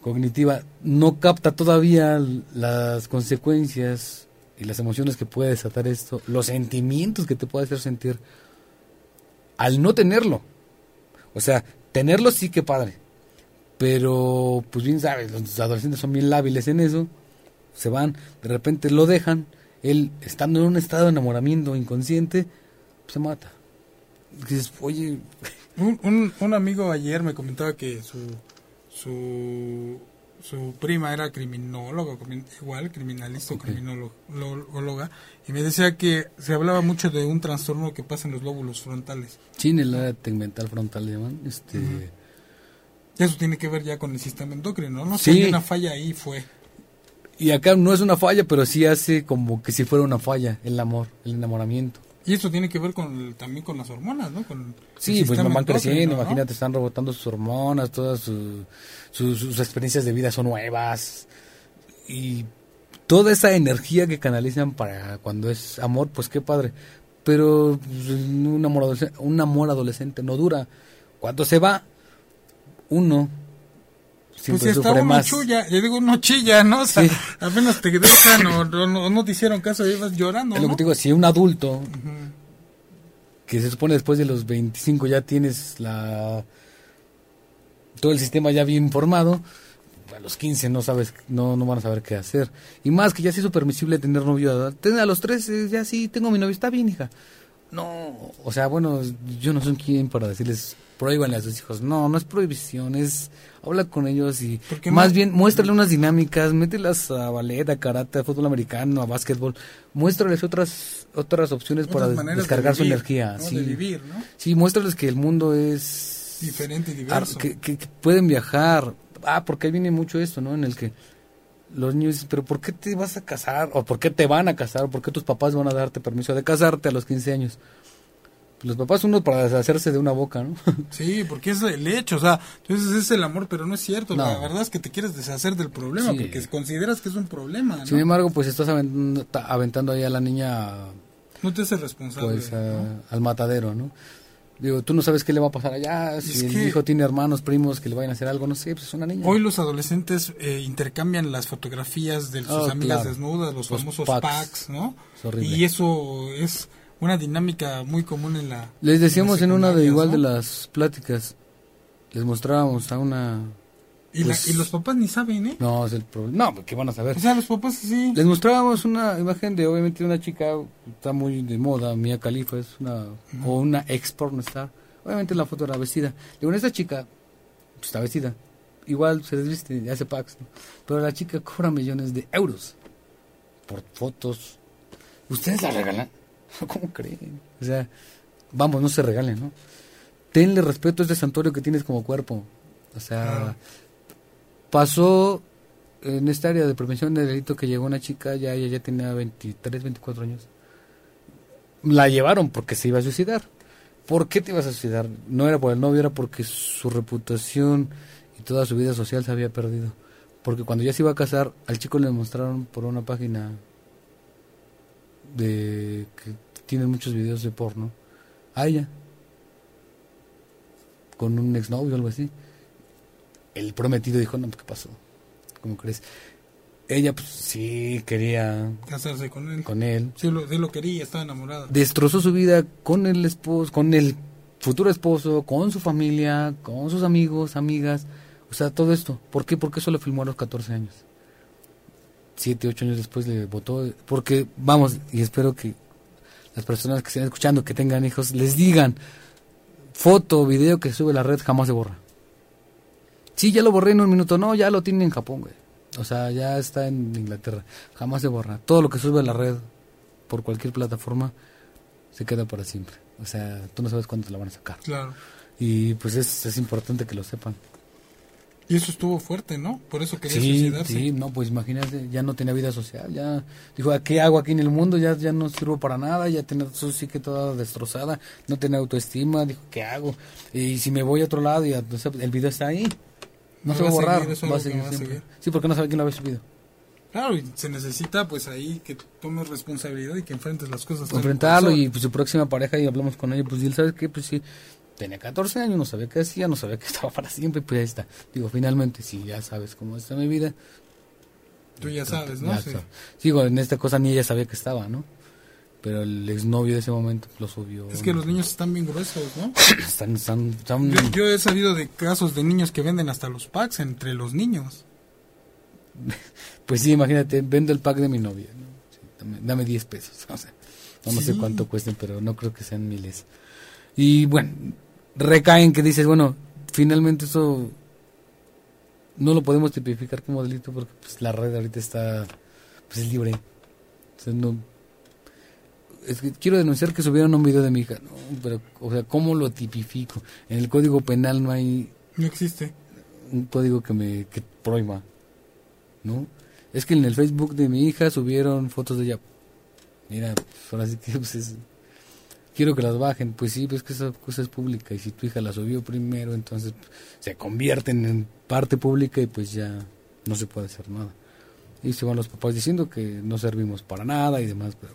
cognitiva no capta todavía las consecuencias y las emociones que puede desatar esto, los sentimientos que te puede hacer sentir al no tenerlo. O sea, tenerlo sí que padre. Pero, pues bien sabes, los adolescentes son bien lábiles en eso. Se van, de repente lo dejan. Él, estando en un estado de enamoramiento inconsciente, se mata. Dices, oye, Un, un, un amigo ayer me comentaba que su, su, su prima era criminóloga, crimin- igual, criminalista o criminóloga, y me decía que se hablaba mucho de un trastorno que pasa en los lóbulos frontales. sí, en el área tegmental frontal llaman, este... Eso tiene que ver ya con el sistema endocrino, ¿no? Sí. Si hay una falla ahí fue. Y acá no es una falla, pero sí hace como que si fuera una falla el amor, el enamoramiento. Y eso tiene que ver con también con las hormonas, ¿no? Con Sí, pues van creciendo, imagínate, están rebotando sus hormonas, todas su- su- sus experiencias de vida son nuevas. Y toda esa energía que canalizan para cuando es amor, pues qué padre. Pero pues, un, amor adolescente, un amor adolescente no dura. Cuando se va, uno Pues si está uno más. chulla, yo digo uno chilla, ¿no? O sea, Sí. apenas te dejan o, no, no te hicieron caso y ibas llorando, Es lo ¿no? que te digo, si un adulto que se supone después de los 25 ya tienes la todo el sistema ya bien formado, a los 15 no sabes, no, no van a saber qué hacer. Y más que ya se hizo permisible tener novio, a los 13 ya sí tengo mi novio, está bien hija. No, o sea, bueno, yo no soy quien para decirles prohíbanle a sus hijos. No, no es prohibición, es habla con ellos y más no- bien muéstrale unas dinámicas, mételas a ballet, a karate, a fútbol americano, a básquetbol, muéstrales otras otras opciones para de descargar su energía, ¿no? sí. De vivir, ¿no? Sí, muéstrales que el mundo es Diferente y diverso. que, que- que pueden viajar. Ah, porque ahí viene mucho esto, ¿no? En el que los niños dicen, pero ¿por qué te vas a casar? ¿O por qué te van a casar? ¿O por qué tus papás van a darte permiso de casarte a los 15 años? Los papás uno para deshacerse de una boca, ¿no? Sí, porque es el hecho, o sea, entonces es el amor, pero no es cierto. La verdad es que te quieres deshacer del problema, Sí. porque consideras que es un problema, ¿no? Sin embargo, pues estás aventando, ta- aventando ahí a la niña no te haces responsable. pues a- ¿no? al matadero, ¿no? Digo, tú no sabes qué le va a pasar allá, si Es el que- hijo tiene hermanos, primos que le vayan a hacer algo, no sé, pues es una niña. Hoy los adolescentes eh, intercambian las fotografías de sus Oh, amigas claro. desnudas, los, Los famosos packs. packs, ¿no? Es. Y eso es una dinámica muy común en la... Les decíamos en una de igual ¿no? de las pláticas, les mostrábamos a una... Y, la- pues- y los papás ni saben, ¿eh? No, es el problema. No, ¿qué van a saber? O sea, los papás sí. Les mostrábamos una imagen de, obviamente, una chica, está muy de moda, Mia Khalifa, es una, o una ex pornstar. Obviamente la foto era vestida. Digo, esta chica pues, está vestida. Igual se desviste y hace packs. ¿no? Pero la chica cobra millones de euros por fotos. ¿Ustedes la regalan? ¿Cómo creen? O sea, vamos, no se regalen, ¿no? Tenle respeto a este santuario que tienes como cuerpo. O sea, pasó en esta área de prevención de delito que llegó una chica, ya ella ya tenía 23, 24 años. La llevaron porque se iba a suicidar. ¿Por qué te ibas a suicidar? No era por el novio, era porque su reputación y toda su vida social se había perdido. Porque cuando ya se iba a casar, al chico le mostraron por una página de que tiene muchos videos de porno a ella con un exnovio o algo así. El prometido dijo, no, ¿qué pasó? ¿Cómo crees? Ella, pues sí, quería casarse con él. Con él. Sí lo, lo quería, estaba enamorada. Destrozó su vida con el esposo, con el futuro esposo, con su familia, con sus amigos, amigas. O sea, todo esto. ¿Por qué? Porque eso lo filmó a los 14 años. Siete, ocho años después le votó. Porque, vamos, y espero que las personas que estén escuchando, que tengan hijos, les digan, foto, video que sube la red jamás se borra. Sí, ya lo borré en un minuto. No, ya lo tiene en Japón, güey. O sea, ya está en Inglaterra. Jamás se borra. Todo lo que sube a la red por cualquier plataforma se queda para siempre. O sea, tú no sabes cuándo te la van a sacar. Claro. Y pues es, es importante que lo sepan. Y eso estuvo fuerte, ¿no? Por eso quería sí, suicidarse. Sí, no, pues imagínate, ya no tenía vida social, ya dijo, ¿qué hago aquí en el mundo? Ya, ya no sirvo para nada, ya tenía su psique toda destrozada, no tenía autoestima, dijo, ¿qué hago? Y si me voy a otro lado y el video está ahí, no se va a borrar, va a seguir siempre. Sí, porque no sabe quién lo había subido. Claro, y se necesita pues ahí que tomes responsabilidad y que enfrentes las cosas. Enfrentarlo y pues su próxima pareja y hablamos con ella, pues él sabe que pues sí, tenía 14 años, no sabía qué hacía, no sabía que estaba para siempre, pues ahí está. Digo, finalmente, si ya sabes cómo está mi vida. Tú ya sabes, ¿no? sí. Sigo, en esta cosa ni ella sabía que estaba, ¿no? Pero el exnovio de ese momento lo subió. Es que los niños están bien gruesos, ¿no? están, están, están... Yo, yo, he sabido de casos de niños que venden hasta los packs entre los niños. pues sí, imagínate, vendo el pack de mi novia. ¿no? Sí, dame, dame 10 pesos. O sea, no, sí. sé cuánto cuesten, pero no creo que sean miles. Y bueno, recaen que dices, bueno, finalmente eso no lo podemos tipificar como delito porque pues, la red ahorita está pues, es libre. O sea, no, es que quiero denunciar que subieron un video de mi hija, no, pero, o sea, ¿cómo lo tipifico? En el código penal no hay... No existe. Un código que me que prohíba, ¿no? Es que en el Facebook de mi hija subieron fotos de ella. Mira, pues, ahora sí que pues, es, quiero que las bajen. Pues sí, pues que esa cosa es pública y si tu hija la subió primero, entonces se convierten en parte pública y pues ya no se puede hacer nada. Y se van los papás diciendo que no servimos para nada y demás, pero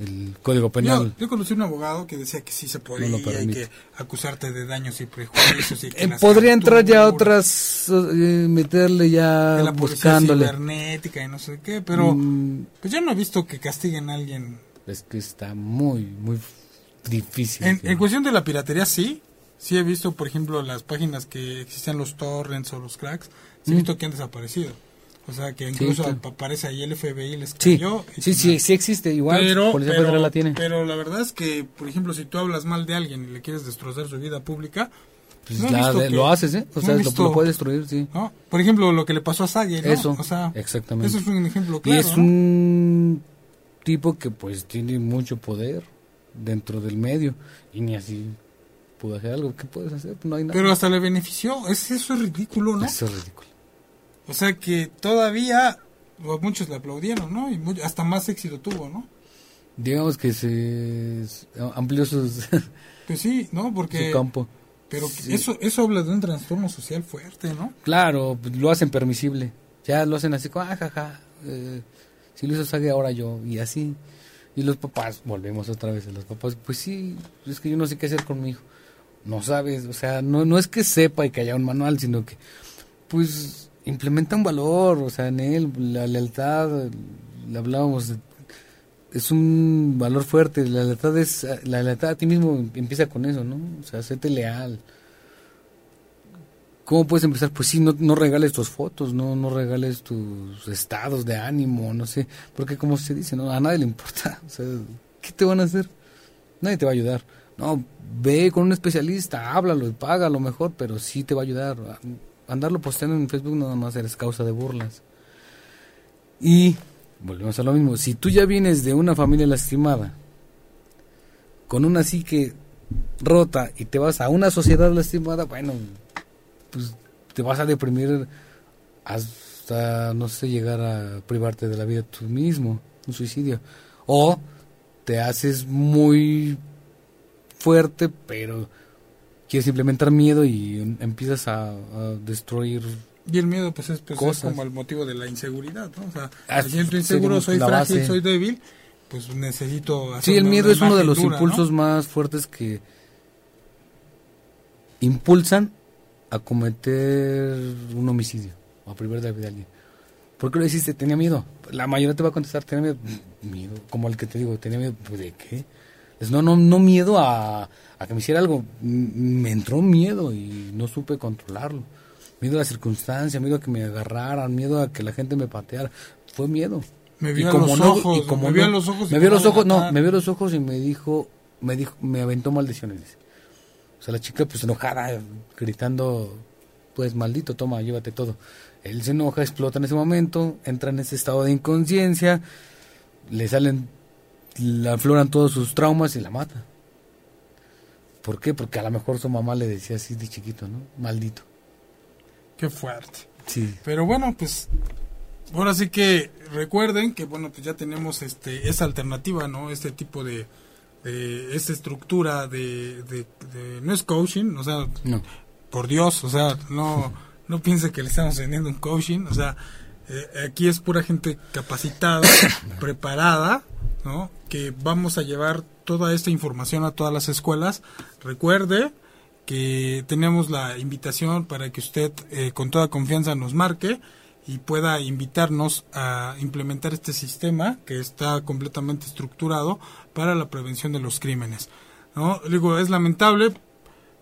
el Código Penal. Yo, yo conocí un abogado que decía que sí se podía no y que acusarte de daños y prejuicios. Y que eh, podría entrar ya otras, eh, meterle ya la buscándole. cibernética y no sé qué, pero mm. pues yo no he visto que castiguen a alguien. Es que está muy, muy difícil. En, en, cuestión de la piratería, sí. Sí he visto, por ejemplo, las páginas que existen los torrents o los cracks. Sí he mm. visto que han desaparecido. O sea, que incluso sí, aparece ahí el FBI les cayó. Sí, sí, sí, sí, existe, igual. Pero, pero, la tiene. pero la verdad es que, por ejemplo, si tú hablas mal de alguien y le quieres destrozar su vida pública, pues no la, de, que, lo haces, ¿eh? O sea, lo, lo, puedes destruir, sí. ¿no? Por ejemplo, lo que le pasó a Sage, ¿no? Eso, o sea, exactamente. Eso es un ejemplo claro, Y es un tipo que, pues, tiene mucho poder dentro del medio y ni así pudo hacer algo. ¿Qué puedes hacer? No hay nada. Pero hasta le benefició. Es, eso es ridículo, ¿no? Eso es ridículo. O sea que todavía muchos le aplaudieron, ¿no? Y muy, hasta más éxito tuvo, ¿no? Digamos que se amplió sus... pues sí, ¿no? Porque... Su campo. Pero sí. eso eso habla de un trastorno social fuerte, ¿no? Claro, lo hacen permisible. Ya lo hacen así como, ah, jaja, eh, si lo hizo Sage ahora yo, y así. Y los papás, volvemos otra vez a los papás, pues sí, es que yo no sé qué hacer con mi hijo. No sabes, o sea, no, no es que sepa y que haya un manual, sino que, pues, implementa un valor, o sea, en él, la lealtad, le hablábamos, es un valor fuerte, la lealtad es, la lealtad a ti mismo empieza con eso, ¿no? O sea, séte leal. ¿Cómo puedes empezar? Pues sí, no, no regales tus fotos, no, no regales tus estados de ánimo, no sé, porque como se dice, ¿no? A nadie le importa, o sea, ¿qué te van a hacer? Nadie te va a ayudar. No, ve con un especialista, háblalo y paga lo mejor, pero sí te va a ayudar andarlo posteando en Facebook nada más eres causa de burlas. Y volvemos a lo mismo. Si tú ya vienes de una familia lastimada, con una psique rota y te vas a una sociedad lastimada, bueno, pues te vas a deprimir hasta, no sé, llegar a privarte de la vida tú mismo, un suicidio. O te haces muy fuerte, pero quieres implementar miedo y em, empiezas a, destruir y el miedo pues es, pues, como el motivo de la inseguridad, ¿no? O sea, ah, me siento inseguro, soy frágil, soy débil, pues necesito... Sí, el miedo es uno de los impulsos más fuertes que impulsan a cometer un homicidio o a privar de la vida de alguien. ¿Por qué lo hiciste? Tenía miedo. La mayoría te va a contestar, tenía miedo. Miedo, como el que te digo, tenía miedo. Pues, ¿De qué? no, no, no miedo a, a que me hiciera algo. Me entró miedo y no supe controlarlo. Miedo a la circunstancia, miedo a que me agarraran, miedo a que la gente me pateara. Fue miedo. Me vio los ojos, y como me vio los ojos. me vio los ojos, no, me vio los ojos y me dijo, me dijo, me aventó maldiciones. O sea, la chica pues enojada, gritando, pues maldito, toma, llévate todo. Él se enoja, explota en ese momento, entra en ese estado de inconsciencia, le salen, le afloran todos sus traumas y la mata. ¿Por qué? Porque a lo mejor su mamá le decía así de chiquito, ¿no? Maldito. Qué fuerte. Sí. Pero bueno, pues ahora sí que recuerden que bueno, pues ya tenemos este esa alternativa, ¿no? Este tipo de, de esta estructura de, de, no es coaching, o sea, no. por Dios, o sea, no no piense que le estamos vendiendo un coaching, o sea, eh, aquí es pura gente capacitada, preparada, ¿no? Que vamos a llevar toda esta información a todas las escuelas. Recuerde, que tenemos la invitación para que usted eh, con toda confianza nos marque y pueda invitarnos a implementar este sistema que está completamente estructurado para la prevención de los crímenes. ¿no? Digo, es lamentable,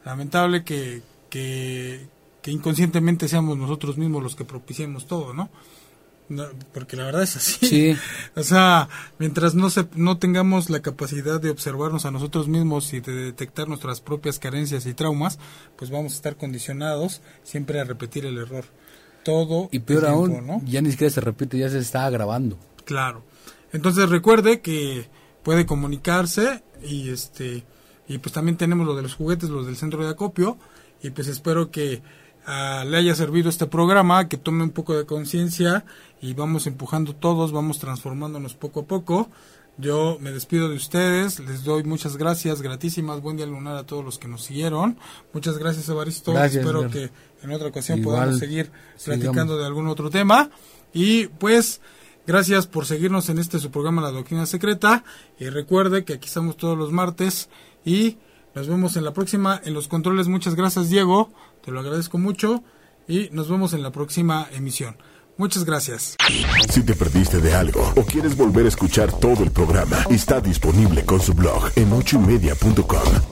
lamentable que, que, que inconscientemente seamos nosotros mismos los que propiciemos todo, ¿no? porque la verdad es así. O sea, mientras no se, no tengamos la capacidad de observarnos a nosotros mismos y de detectar nuestras propias carencias y traumas, pues vamos a estar condicionados siempre a repetir el error. Todo y peor aún, ya ni siquiera se repite, ya se está grabando. Claro. Entonces recuerde que puede comunicarse y este y pues también tenemos lo de los juguetes, los del centro de acopio y pues espero que Ah, le haya servido este programa, que tome un poco de conciencia y vamos empujando todos, vamos transformándonos poco a poco. Yo me despido de ustedes, les doy muchas gracias, gratísimas, buen día lunar a todos los que nos siguieron. Muchas gracias, Evaristo. Espero que en otra ocasión podamos seguir platicando de algún otro tema. Y pues, gracias por seguirnos en este su programa La Doctrina Secreta. Y recuerde que aquí estamos todos los martes y nos vemos en la próxima. En los controles, muchas gracias, Diego. Te lo agradezco mucho y nos vemos en la próxima emisión. Muchas gracias. Si te perdiste de algo o quieres volver a escuchar todo el programa, está disponible con su blog en ochoymedia.com.